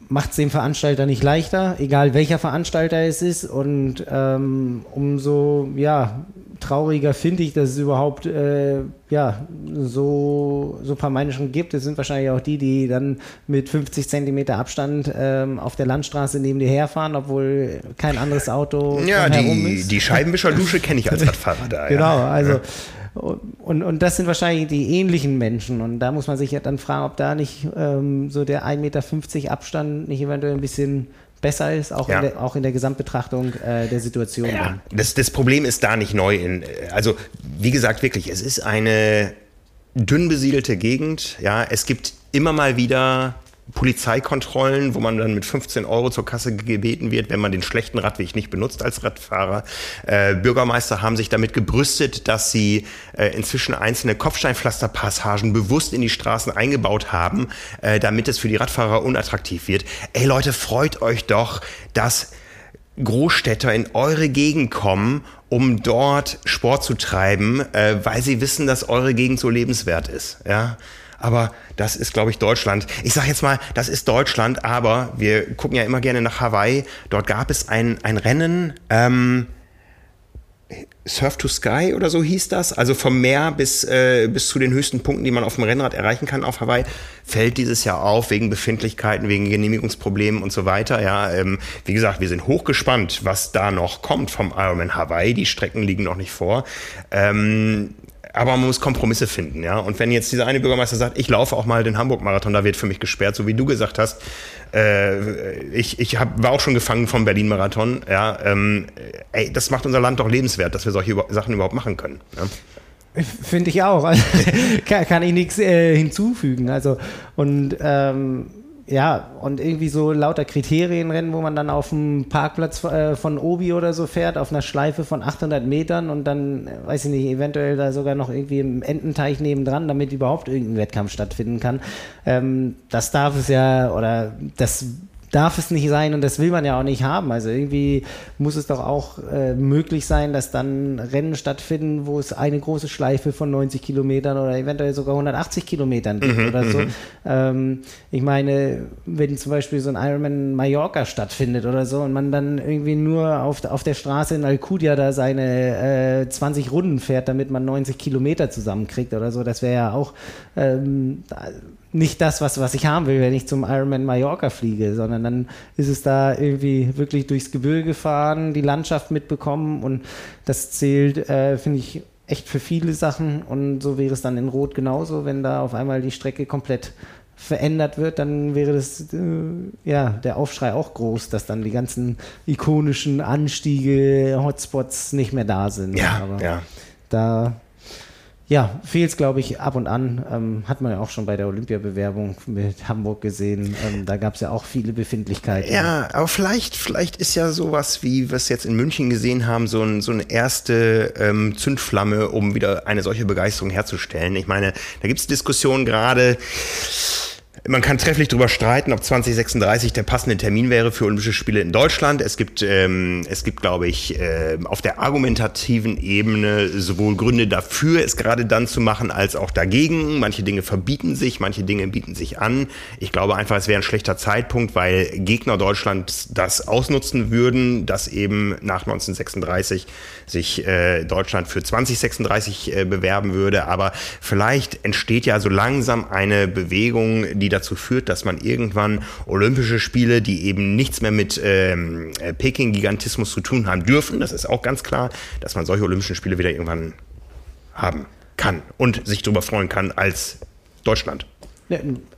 macht es dem Veranstalter nicht leichter, egal welcher Veranstalter es ist. Und ähm, umso ja, trauriger finde ich, dass es überhaupt äh, ja, so, so ein paar Menschen gibt. Es sind wahrscheinlich auch die, die dann mit 50 Zentimeter Abstand ähm, auf der Landstraße neben dir herfahren, obwohl kein anderes Auto ja, die, ist. die Scheibenwischerdusche kenne ich als Radfahrer da. Genau, ja. also und, und das sind wahrscheinlich die ähnlichen Menschen. Und da muss man sich ja dann fragen, ob da nicht ähm, so der 1,50 Meter Abstand nicht eventuell ein bisschen besser ist, auch, ja. in, der, auch in der Gesamtbetrachtung äh, der Situation. Ja. Das, das Problem ist da nicht neu. In, also wie gesagt, wirklich, es ist eine dünn besiedelte Gegend. Ja, es gibt immer mal wieder Polizeikontrollen, wo man dann mit 15 Euro zur Kasse gebeten wird, wenn man den schlechten Radweg nicht benutzt als Radfahrer. Äh, Bürgermeister haben sich damit gebrüstet, dass sie äh, inzwischen einzelne Kopfsteinpflasterpassagen bewusst in die Straßen eingebaut haben, äh, damit es für die Radfahrer unattraktiv wird. Ey Leute, freut euch doch, dass Großstädter in eure Gegend kommen, um dort Sport zu treiben, äh, weil sie wissen, dass eure Gegend so lebenswert ist. Ja aber das ist, glaube ich, Deutschland. Ich sage jetzt mal, das ist Deutschland, aber wir gucken ja immer gerne nach Hawaii. Dort gab es ein, ein Rennen, ähm, Surf to Sky oder so hieß das, also vom Meer bis, äh, bis zu den höchsten Punkten, die man auf dem Rennrad erreichen kann auf Hawaii, fällt dieses Jahr auf wegen Befindlichkeiten, wegen Genehmigungsproblemen und so weiter. Ja, ähm, wie gesagt, wir sind hochgespannt, was da noch kommt vom Ironman Hawaii. Die Strecken liegen noch nicht vor. Ähm, aber man muss Kompromisse finden, ja. Und wenn jetzt dieser eine Bürgermeister sagt, ich laufe auch mal den Hamburg-Marathon, da wird für mich gesperrt, so wie du gesagt hast, äh, ich, ich hab, war auch schon gefangen vom Berlin-Marathon, ja. Ähm, ey, das macht unser Land doch lebenswert, dass wir solche Sachen überhaupt machen können. Ja? Finde ich auch. Also, kann, kann, ich nichts äh, hinzufügen. Also und ähm, ja, und irgendwie so lauter Kriterienrennen, wo man dann auf dem Parkplatz äh, von Obi oder so fährt, auf einer Schleife von 800 Metern und dann, äh, weiß ich nicht, eventuell da sogar noch irgendwie im Ententeich nebendran, damit überhaupt irgendein Wettkampf stattfinden kann. Ähm, das darf es ja, oder das darf es nicht sein und das will man ja auch nicht haben. Also irgendwie muss es doch auch äh, möglich sein, dass dann Rennen stattfinden, wo es eine große Schleife von 90 Kilometern oder eventuell sogar 180 Kilometern gibt mhm, oder so. Mhm. Ähm, ich meine, wenn zum Beispiel so ein Ironman Mallorca stattfindet oder so und man dann irgendwie nur auf, auf der Straße in Alcudia da seine äh, 20 Runden fährt, damit man 90 Kilometer zusammenkriegt oder so, das wäre ja auch ähm, nicht das, was, was ich haben will, wenn ich zum Ironman Mallorca fliege, sondern dann ist es da irgendwie wirklich durchs Gebirge gefahren, die Landschaft mitbekommen und das zählt, äh, finde ich, echt für viele Sachen und so wäre es dann in Rot genauso, wenn da auf einmal die Strecke komplett verändert wird, dann wäre das äh, ja der Aufschrei auch groß, dass dann die ganzen ikonischen Anstiege, Hotspots nicht mehr da sind. Ja, Aber ja. Da ja, fehlt es, glaube ich, ab und an. Ähm, hat man ja auch schon bei der Olympiabewerbung mit Hamburg gesehen. Ähm, da gab es ja auch viele Befindlichkeiten. Ja, aber vielleicht, vielleicht ist ja sowas, wie wir es jetzt in München gesehen haben, so, ein, so eine erste ähm, Zündflamme, um wieder eine solche Begeisterung herzustellen. Ich meine, da gibt es Diskussionen gerade man kann trefflich darüber streiten, ob 2036 der passende Termin wäre für Olympische Spiele in Deutschland. Es gibt, ähm, es gibt, glaube ich, äh, auf der argumentativen Ebene sowohl Gründe dafür, es gerade dann zu machen, als auch dagegen. Manche Dinge verbieten sich, manche Dinge bieten sich an. Ich glaube einfach, es wäre ein schlechter Zeitpunkt, weil Gegner Deutschlands das ausnutzen würden, dass eben nach 1936 sich äh, Deutschland für 2036 äh, bewerben würde. Aber vielleicht entsteht ja so langsam eine Bewegung, die dazu führt, dass man irgendwann Olympische Spiele, die eben nichts mehr mit ähm, äh, Peking-Gigantismus zu tun haben dürfen, das ist auch ganz klar, dass man solche Olympischen Spiele wieder irgendwann haben kann und sich darüber freuen kann als Deutschland.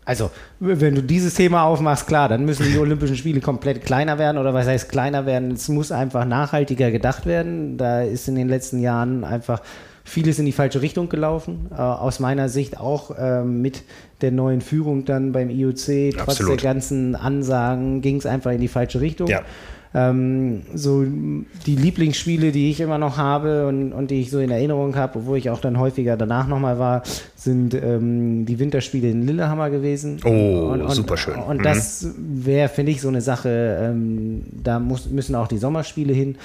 Also, wenn du dieses Thema aufmachst, klar, dann müssen die Olympischen Spiele komplett kleiner werden oder was heißt kleiner werden? Es muss einfach nachhaltiger gedacht werden. Da ist in den letzten Jahren einfach vieles in die falsche Richtung gelaufen. Äh, aus meiner Sicht auch äh, mit der neuen Führung dann beim IOC, trotz Absolut. der ganzen Ansagen, ging es einfach in die falsche Richtung. Ja. Ähm, so die Lieblingsspiele, die ich immer noch habe und, und die ich so in Erinnerung habe, wo ich auch dann häufiger danach nochmal war, sind ähm, die Winterspiele in Lillehammer gewesen. Oh, und, und, super schön. Und mhm. das wäre, finde ich, so eine Sache, ähm, da muss, müssen auch die Sommerspiele hin.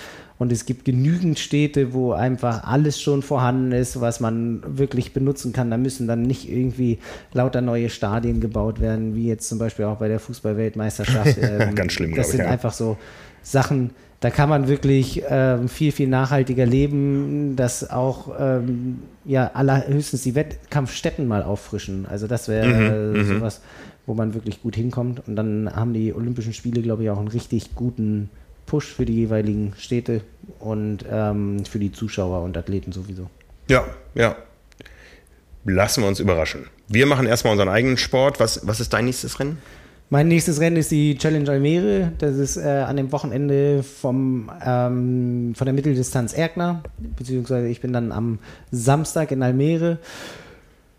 Und es gibt genügend Städte, wo einfach alles schon vorhanden ist, was man wirklich benutzen kann. Da müssen dann nicht irgendwie lauter neue Stadien gebaut werden, wie jetzt zum Beispiel auch bei der Fußballweltmeisterschaft. Ähm, Ganz schlimm, Das sind ich, ja. einfach so Sachen, da kann man wirklich ähm, viel, viel nachhaltiger leben, dass auch ähm, ja allerhöchstens die Wettkampfstätten mal auffrischen. Also das wäre mhm, äh, sowas, wo man wirklich gut hinkommt. Und dann haben die Olympischen Spiele, glaube ich, auch einen richtig guten Push für die jeweiligen Städte und ähm, für die Zuschauer und Athleten sowieso. Ja, ja. Lassen wir uns überraschen. Wir machen erstmal unseren eigenen Sport. Was, was ist dein nächstes Rennen? Mein nächstes Rennen ist die Challenge Almere. Das ist äh, an dem Wochenende vom, ähm, von der Mitteldistanz Erkner, beziehungsweise ich bin dann am Samstag in Almere.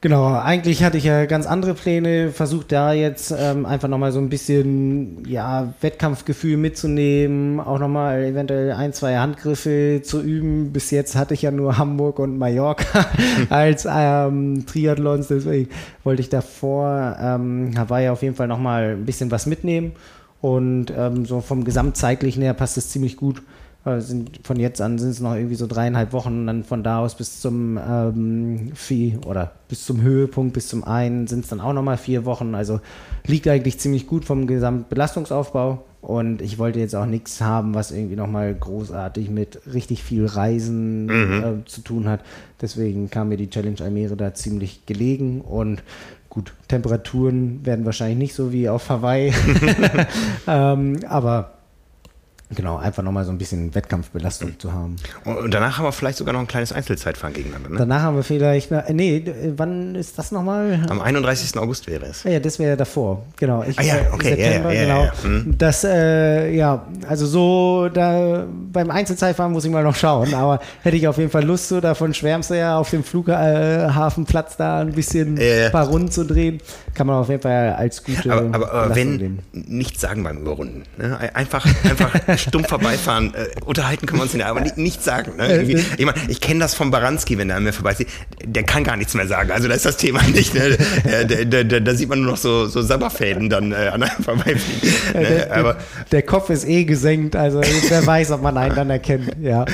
Genau, eigentlich hatte ich ja ganz andere Pläne, versucht da jetzt ähm, einfach nochmal so ein bisschen ja, Wettkampfgefühl mitzunehmen, auch nochmal eventuell ein, zwei Handgriffe zu üben. Bis jetzt hatte ich ja nur Hamburg und Mallorca als ähm, Triathlons, deswegen wollte ich davor ähm, Hawaii auf jeden Fall nochmal ein bisschen was mitnehmen. Und ähm, so vom Gesamtzeitlichen her passt es ziemlich gut sind von jetzt an sind es noch irgendwie so dreieinhalb Wochen, dann von da aus bis zum ähm, Vieh oder bis zum Höhepunkt, bis zum einen sind es dann auch nochmal vier Wochen. Also liegt eigentlich ziemlich gut vom Gesamtbelastungsaufbau. Und ich wollte jetzt auch nichts haben, was irgendwie nochmal großartig mit richtig viel Reisen Mhm. äh, zu tun hat. Deswegen kam mir die Challenge Almere da ziemlich gelegen und gut, Temperaturen werden wahrscheinlich nicht so wie auf Hawaii. ähm, aber genau, einfach nochmal so ein bisschen Wettkampfbelastung zu haben. Und danach haben wir vielleicht sogar noch ein kleines Einzelzeitfahren gegeneinander. Ne? Danach haben wir vielleicht, äh, nee, d- wann ist das nochmal? Am 31. August wäre es. Ah Ja, das wäre ja davor, genau. Ich, Ah ja, äh, okay, September, ja, ja, genau. ja, hm. Das, äh, ja, also so, da beim Einzelzeitfahren muss ich mal noch schauen, aber hätte ich auf jeden Fall Lust, so davon schwärmst du ja auf dem Flughafenplatz da ein bisschen ja. ein paar Runden zu drehen. Kann man auf jeden Fall als gute Aber, aber, aber wenn, nehmen. nichts sagen beim Überrunden. Ne? Einfach, einfach stumm vorbeifahren. Äh, unterhalten können wir uns der aber ni- nichts sagen. Ne? Irgendwie, ich meine, ich kenne das vom Baranski, wenn der an mir vorbeizieht. Der kann gar nichts mehr sagen. Also da ist das Thema nicht. Ne? Da, sieht man nur noch so, so Sabberfäden dann äh, an einem vorbeifliegen. Ne? der, Aber der Kopf ist eh gesenkt, also wer weiß, ob man einen dann erkennt. Ja,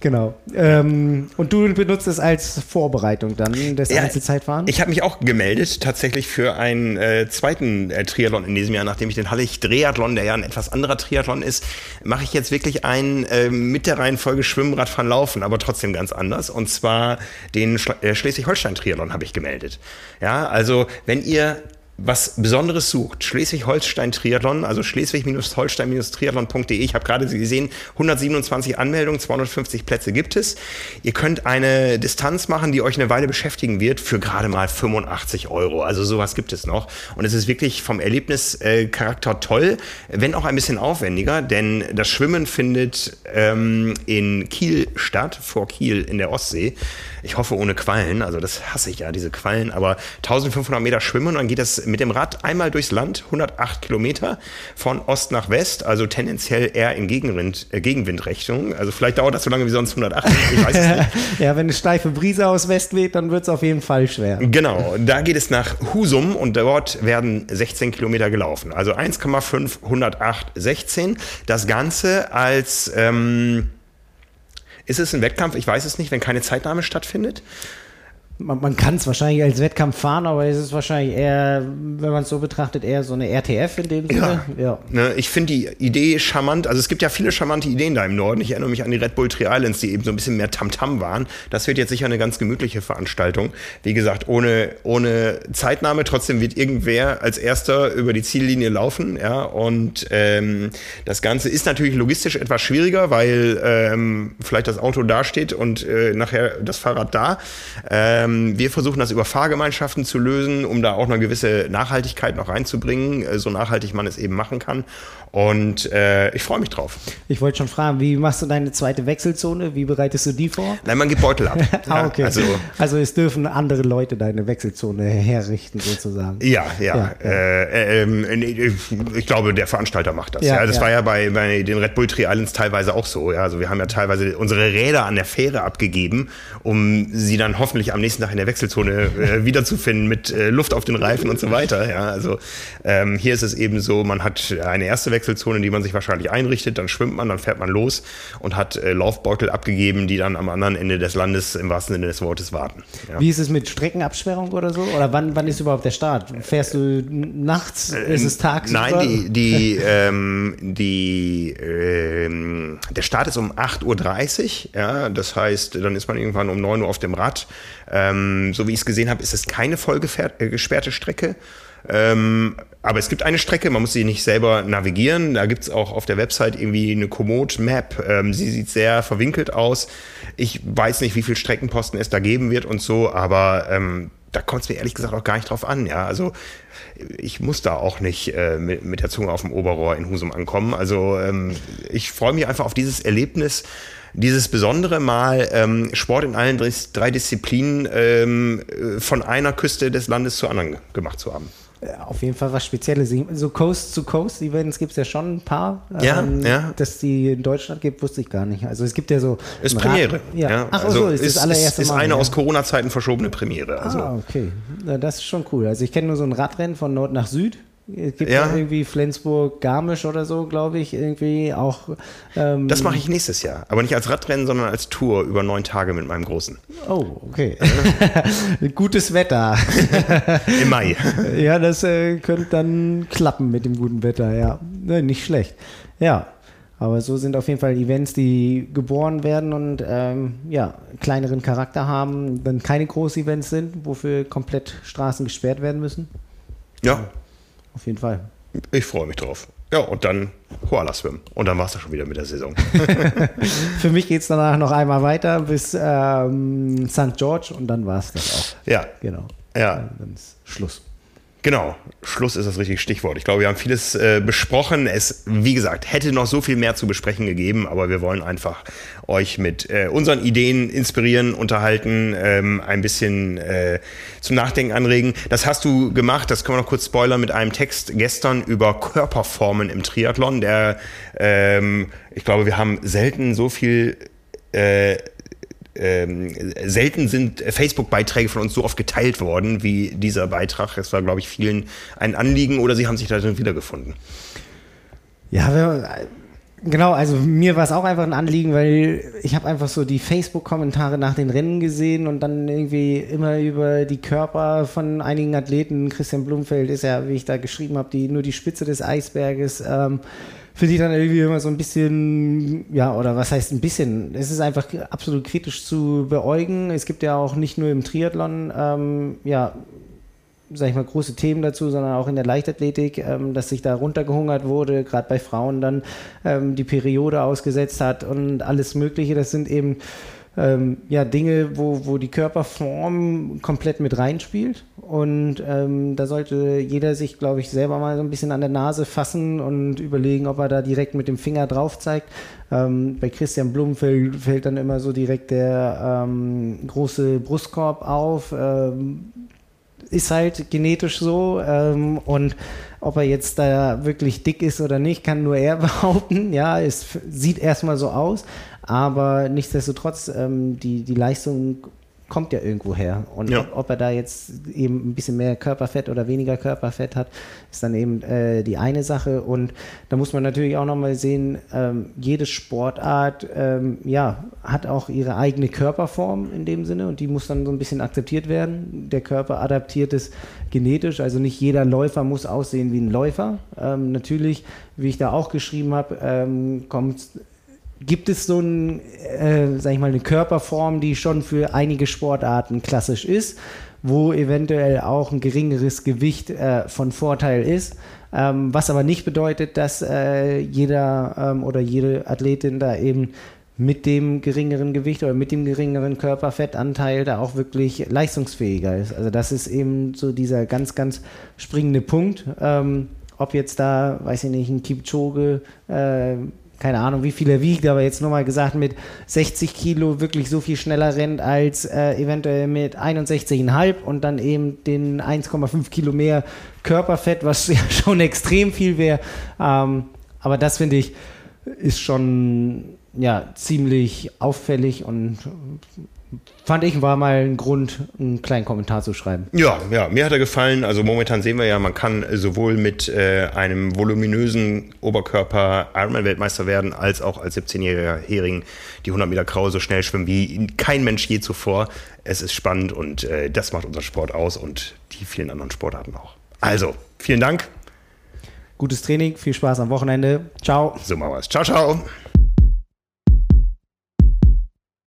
genau. Ähm, und du benutzt es als Vorbereitung dann des Ja, Einzelzeitfahren? Ich habe mich auch gemeldet, tatsächlich für einen äh, zweiten äh, Triathlon in diesem Jahr, nachdem ich den Hallig Triathlon, der ja ein etwas anderer Triathlon ist, mache ich jetzt wirklich einen äh, mit der Reihenfolge Schwimmen, Radfahren, Laufen, aber trotzdem ganz anders. Und zwar den Schla äh, Schleswig-Holstein Triathlon habe ich gemeldet. Ja, also wenn ihr was Besonderes sucht, Schleswig-Holstein Triathlon, also schleswig-holstein-triathlon.de. Ich habe gerade gesehen, 127 Anmeldungen, 250 Plätze gibt es. Ihr könnt eine Distanz machen, die euch eine Weile beschäftigen wird, für gerade mal 85 Euro. Also sowas gibt es noch. Und es ist wirklich vom Erlebnischarakter toll, wenn auch ein bisschen aufwendiger, denn das Schwimmen findet ähm, in Kiel statt, vor Kiel in der Ostsee. Ich hoffe ohne Quallen, also das hasse ich ja, diese Quallen, aber 1500 Meter schwimmen und dann geht das mit dem Rad einmal durchs Land, 108 Kilometer von Ost nach West, also tendenziell eher in Gegenwind, äh, Gegenwindrichtung. Also vielleicht dauert das so lange wie sonst 108, ich weiß es nicht. ja, wenn eine steife Brise aus West weht, dann wird es auf jeden Fall schwer. Genau, da geht es nach Husum und dort werden 16 Kilometer gelaufen. Also 1,5, 108, 16. Das Ganze als, ähm, ist es ein Wettkampf? Ich weiß es nicht, wenn keine Zeitnahme stattfindet. Man, man kann es wahrscheinlich als Wettkampf fahren, aber es ist wahrscheinlich eher, wenn man es so betrachtet, eher so eine RTF in dem Sinne. Ja. Ne, ich finde die Idee charmant. Also es gibt ja viele charmante Ideen da im Norden. Ich erinnere mich an die Red Bull Tree Islands, die eben so ein bisschen mehr Tamtam waren. Das wird jetzt sicher eine ganz gemütliche Veranstaltung. Wie gesagt, ohne, ohne Zeitnahme. Trotzdem wird irgendwer als erster über die Ziellinie laufen. Ja, und ähm, das Ganze ist natürlich logistisch etwas schwieriger, weil ähm, vielleicht das Auto dasteht und äh, nachher das Fahrrad da. Ähm, wir versuchen das über Fahrgemeinschaften zu lösen, um da auch eine gewisse Nachhaltigkeit noch reinzubringen, äh, so nachhaltig man es eben machen kann. Und äh, ich freue mich drauf. Ich wollte schon fragen, wie machst du deine zweite Wechselzone? Wie bereitest du die vor? Nein, man gibt Beutel ab. ah, okay. also, also es dürfen andere Leute deine Wechselzone herrichten, sozusagen. ja, ja. Ja, ja. Äh, ähm, ich glaube, der Veranstalter macht das. Ja, Ja, das war ja bei, bei den Red Bull Tree Islands teilweise auch so. Also wir haben ja teilweise unsere Räder an der Fähre abgegeben, um sie dann hoffentlich am nächsten Tag in der Wechselzone äh, wiederzufinden mit äh, Luft auf den Reifen und so weiter. Also ähm, hier ist es eben so, man hat eine erste Wechselzone, die man sich wahrscheinlich einrichtet, dann schwimmt man, dann fährt man los und hat äh, Laufbeutel abgegeben, die dann am anderen Ende des Landes im wahrsten Sinne des Wortes warten. Ja. Wie ist es mit Streckenabsperrung oder so? Oder wann, wann ist überhaupt der Start? Fährst du nachts? ist es tagsüber? Äh, Nein, die, die, ähm, die, ähm, der Start ist um 8.30 Uhr. Ja, das heißt, dann ist man irgendwann um 9 Uhr auf dem Rad. Ähm, so wie ich es gesehen habe, ist es keine voll gefähr- äh, gesperrte Strecke. Ähm, aber es gibt eine Strecke, man muss sie nicht selber navigieren. Da gibt es auch auf der Website irgendwie eine Komoot-Map. Ähm, sie sieht sehr verwinkelt aus. Ich weiß nicht, wie viele Streckenposten es da geben wird und so, aber ähm, da kommt es mir ehrlich gesagt auch gar nicht drauf an. Ja, also ich muss da auch nicht äh, mit, mit der Zunge auf dem Oberrohr in Husum ankommen. Also ähm, ich freue mich einfach auf dieses Erlebnis, dieses besondere Mal ähm, Sport in allen drei, drei Disziplinen ähm, äh, von einer Küste des Landes zur anderen gemacht zu haben. Ja, Auf jeden Fall was Spezielles. So Coast to Coast Events gibt es ja schon ein paar. Ja, ja. Dass die in Deutschland gibt, wusste ich gar nicht. Also es gibt ja so. Ist Rad- Premiere. Ja. Ach so, ist, das allererste ist, ist Mal. eine ja. aus Corona-Zeiten verschobene Premiere. Also ah, okay. Na, das ist schon cool. Also ich kenne nur so ein Radrennen von Nord nach Süd. Es gibt Ja. irgendwie Flensburg-Garmisch oder so, glaube ich, irgendwie auch. Ähm, das mache ich nächstes Jahr, aber nicht als Radrennen, sondern als Tour über neun Tage mit meinem Großen Oh, okay. Gutes Wetter. im Mai. ja, das äh, könnte dann klappen mit dem guten Wetter, ja. Ne, nicht schlecht. Ja, aber so sind auf jeden Fall Events, die geboren werden und ähm, ja, kleineren Charakter haben, dann keine Groß-Events sind, wofür komplett Straßen gesperrt werden müssen. Ja. Auf jeden Fall. Ich freue mich drauf. Ja, und dann Koala Swim. Und dann war es schon wieder mit der Saison. Für mich geht es danach noch einmal weiter bis ähm, St. George und dann war es das auch. Ja. Genau. Ja. Dann ist Schluss. Genau, Schluss ist das richtige Stichwort. Ich glaube, wir haben vieles äh, besprochen. Es, wie gesagt, hätte noch so viel mehr zu besprechen gegeben, aber wir wollen einfach euch mit äh, unseren Ideen inspirieren, unterhalten, ähm, ein bisschen äh, zum Nachdenken anregen. Das hast du gemacht, das können wir noch kurz spoilern, mit einem Text gestern über Körperformen im Triathlon. Der, ähm, ich glaube, wir haben selten so viel äh, ähm, selten sind Facebook-Beiträge von uns so oft geteilt worden wie dieser Beitrag. Es war, glaube ich, vielen ein Anliegen oder sie haben sich da drin wiedergefunden. Ja, genau, also mir war es auch einfach ein Anliegen, weil ich habe einfach so die Facebook-Kommentare nach den Rennen gesehen und dann irgendwie immer über die Körper von einigen Athleten, Christian Blumfeld ist ja, wie ich da geschrieben habe, die, nur die Spitze des Eisberges. Ähm, finde ich dann irgendwie immer so ein bisschen, ja, oder was heißt ein bisschen? Es ist einfach absolut kritisch zu beäugen. Es gibt ja auch nicht nur im Triathlon, ähm, ja, sag ich mal, große Themen dazu, sondern auch in der Leichtathletik, ähm, dass sich da runtergehungert wurde, gerade bei Frauen dann ähm, die Periode ausgesetzt hat und alles Mögliche. Das sind eben ähm, ja, Dinge, wo, wo die Körperform komplett mit reinspielt. Und ähm, da sollte jeder sich, glaube ich, selber mal so ein bisschen an der Nase fassen und überlegen, ob er da direkt mit dem Finger drauf zeigt. Ähm, bei Christian Blum fällt, fällt, dann immer so direkt der ähm, große Brustkorb auf. Ähm, ist halt genetisch so. Ähm, und ob er jetzt da wirklich dick ist oder nicht, kann nur er behaupten. Ja, es sieht erstmal so aus. Aber nichtsdestotrotz, ähm, die, die Leistung kommt ja irgendwo her. Und ja. ob, ob, er da jetzt eben ein bisschen mehr Körperfett oder weniger Körperfett hat, ist dann eben äh, die eine Sache. Und da muss man natürlich auch nochmal sehen, ähm, jede Sportart ähm, ja, hat auch ihre eigene Körperform in dem Sinne und die muss dann so ein bisschen akzeptiert werden. Der Körper adaptiert es genetisch, also nicht jeder Läufer muss aussehen wie ein Läufer. Ähm, natürlich, wie ich da auch geschrieben habe, ähm, kommt gibt es so ein, äh, sag ich mal, eine Körperform, die schon für einige Sportarten klassisch ist, wo eventuell auch ein geringeres Gewicht äh, von Vorteil ist, ähm, was aber nicht bedeutet, dass äh, jeder ähm, oder jede Athletin da eben mit dem geringeren Gewicht oder mit dem geringeren Körperfettanteil da auch wirklich leistungsfähiger ist. Also das ist eben so dieser ganz, ganz springende Punkt. Ähm, ob jetzt da, weiß ich nicht, ein Kipchoge äh, keine Ahnung, wie viel er wiegt, aber jetzt nur mal gesagt, mit 60 Kilo wirklich so viel schneller rennt als äh, eventuell mit 61,5 und dann eben den 1,5 Kilo mehr Körperfett, was ja schon extrem viel wäre. Ähm, aber das finde ich ist schon ja ziemlich auffällig und fand ich, war mal ein Grund, einen kleinen Kommentar zu schreiben. Ja, ja, mir hat er gefallen. Also momentan sehen wir ja, man kann sowohl mit äh, einem voluminösen Oberkörper Ironman-Weltmeister werden, als auch als 17-jähriger Hering die 100 Meter Kraul so schnell schwimmen wie kein Mensch je zuvor. Es ist spannend und äh, das macht unseren Sport aus und die vielen anderen Sportarten auch. Also, vielen Dank. Gutes Training, viel Spaß am Wochenende. Ciao. So machen wir es. Ciao, ciao.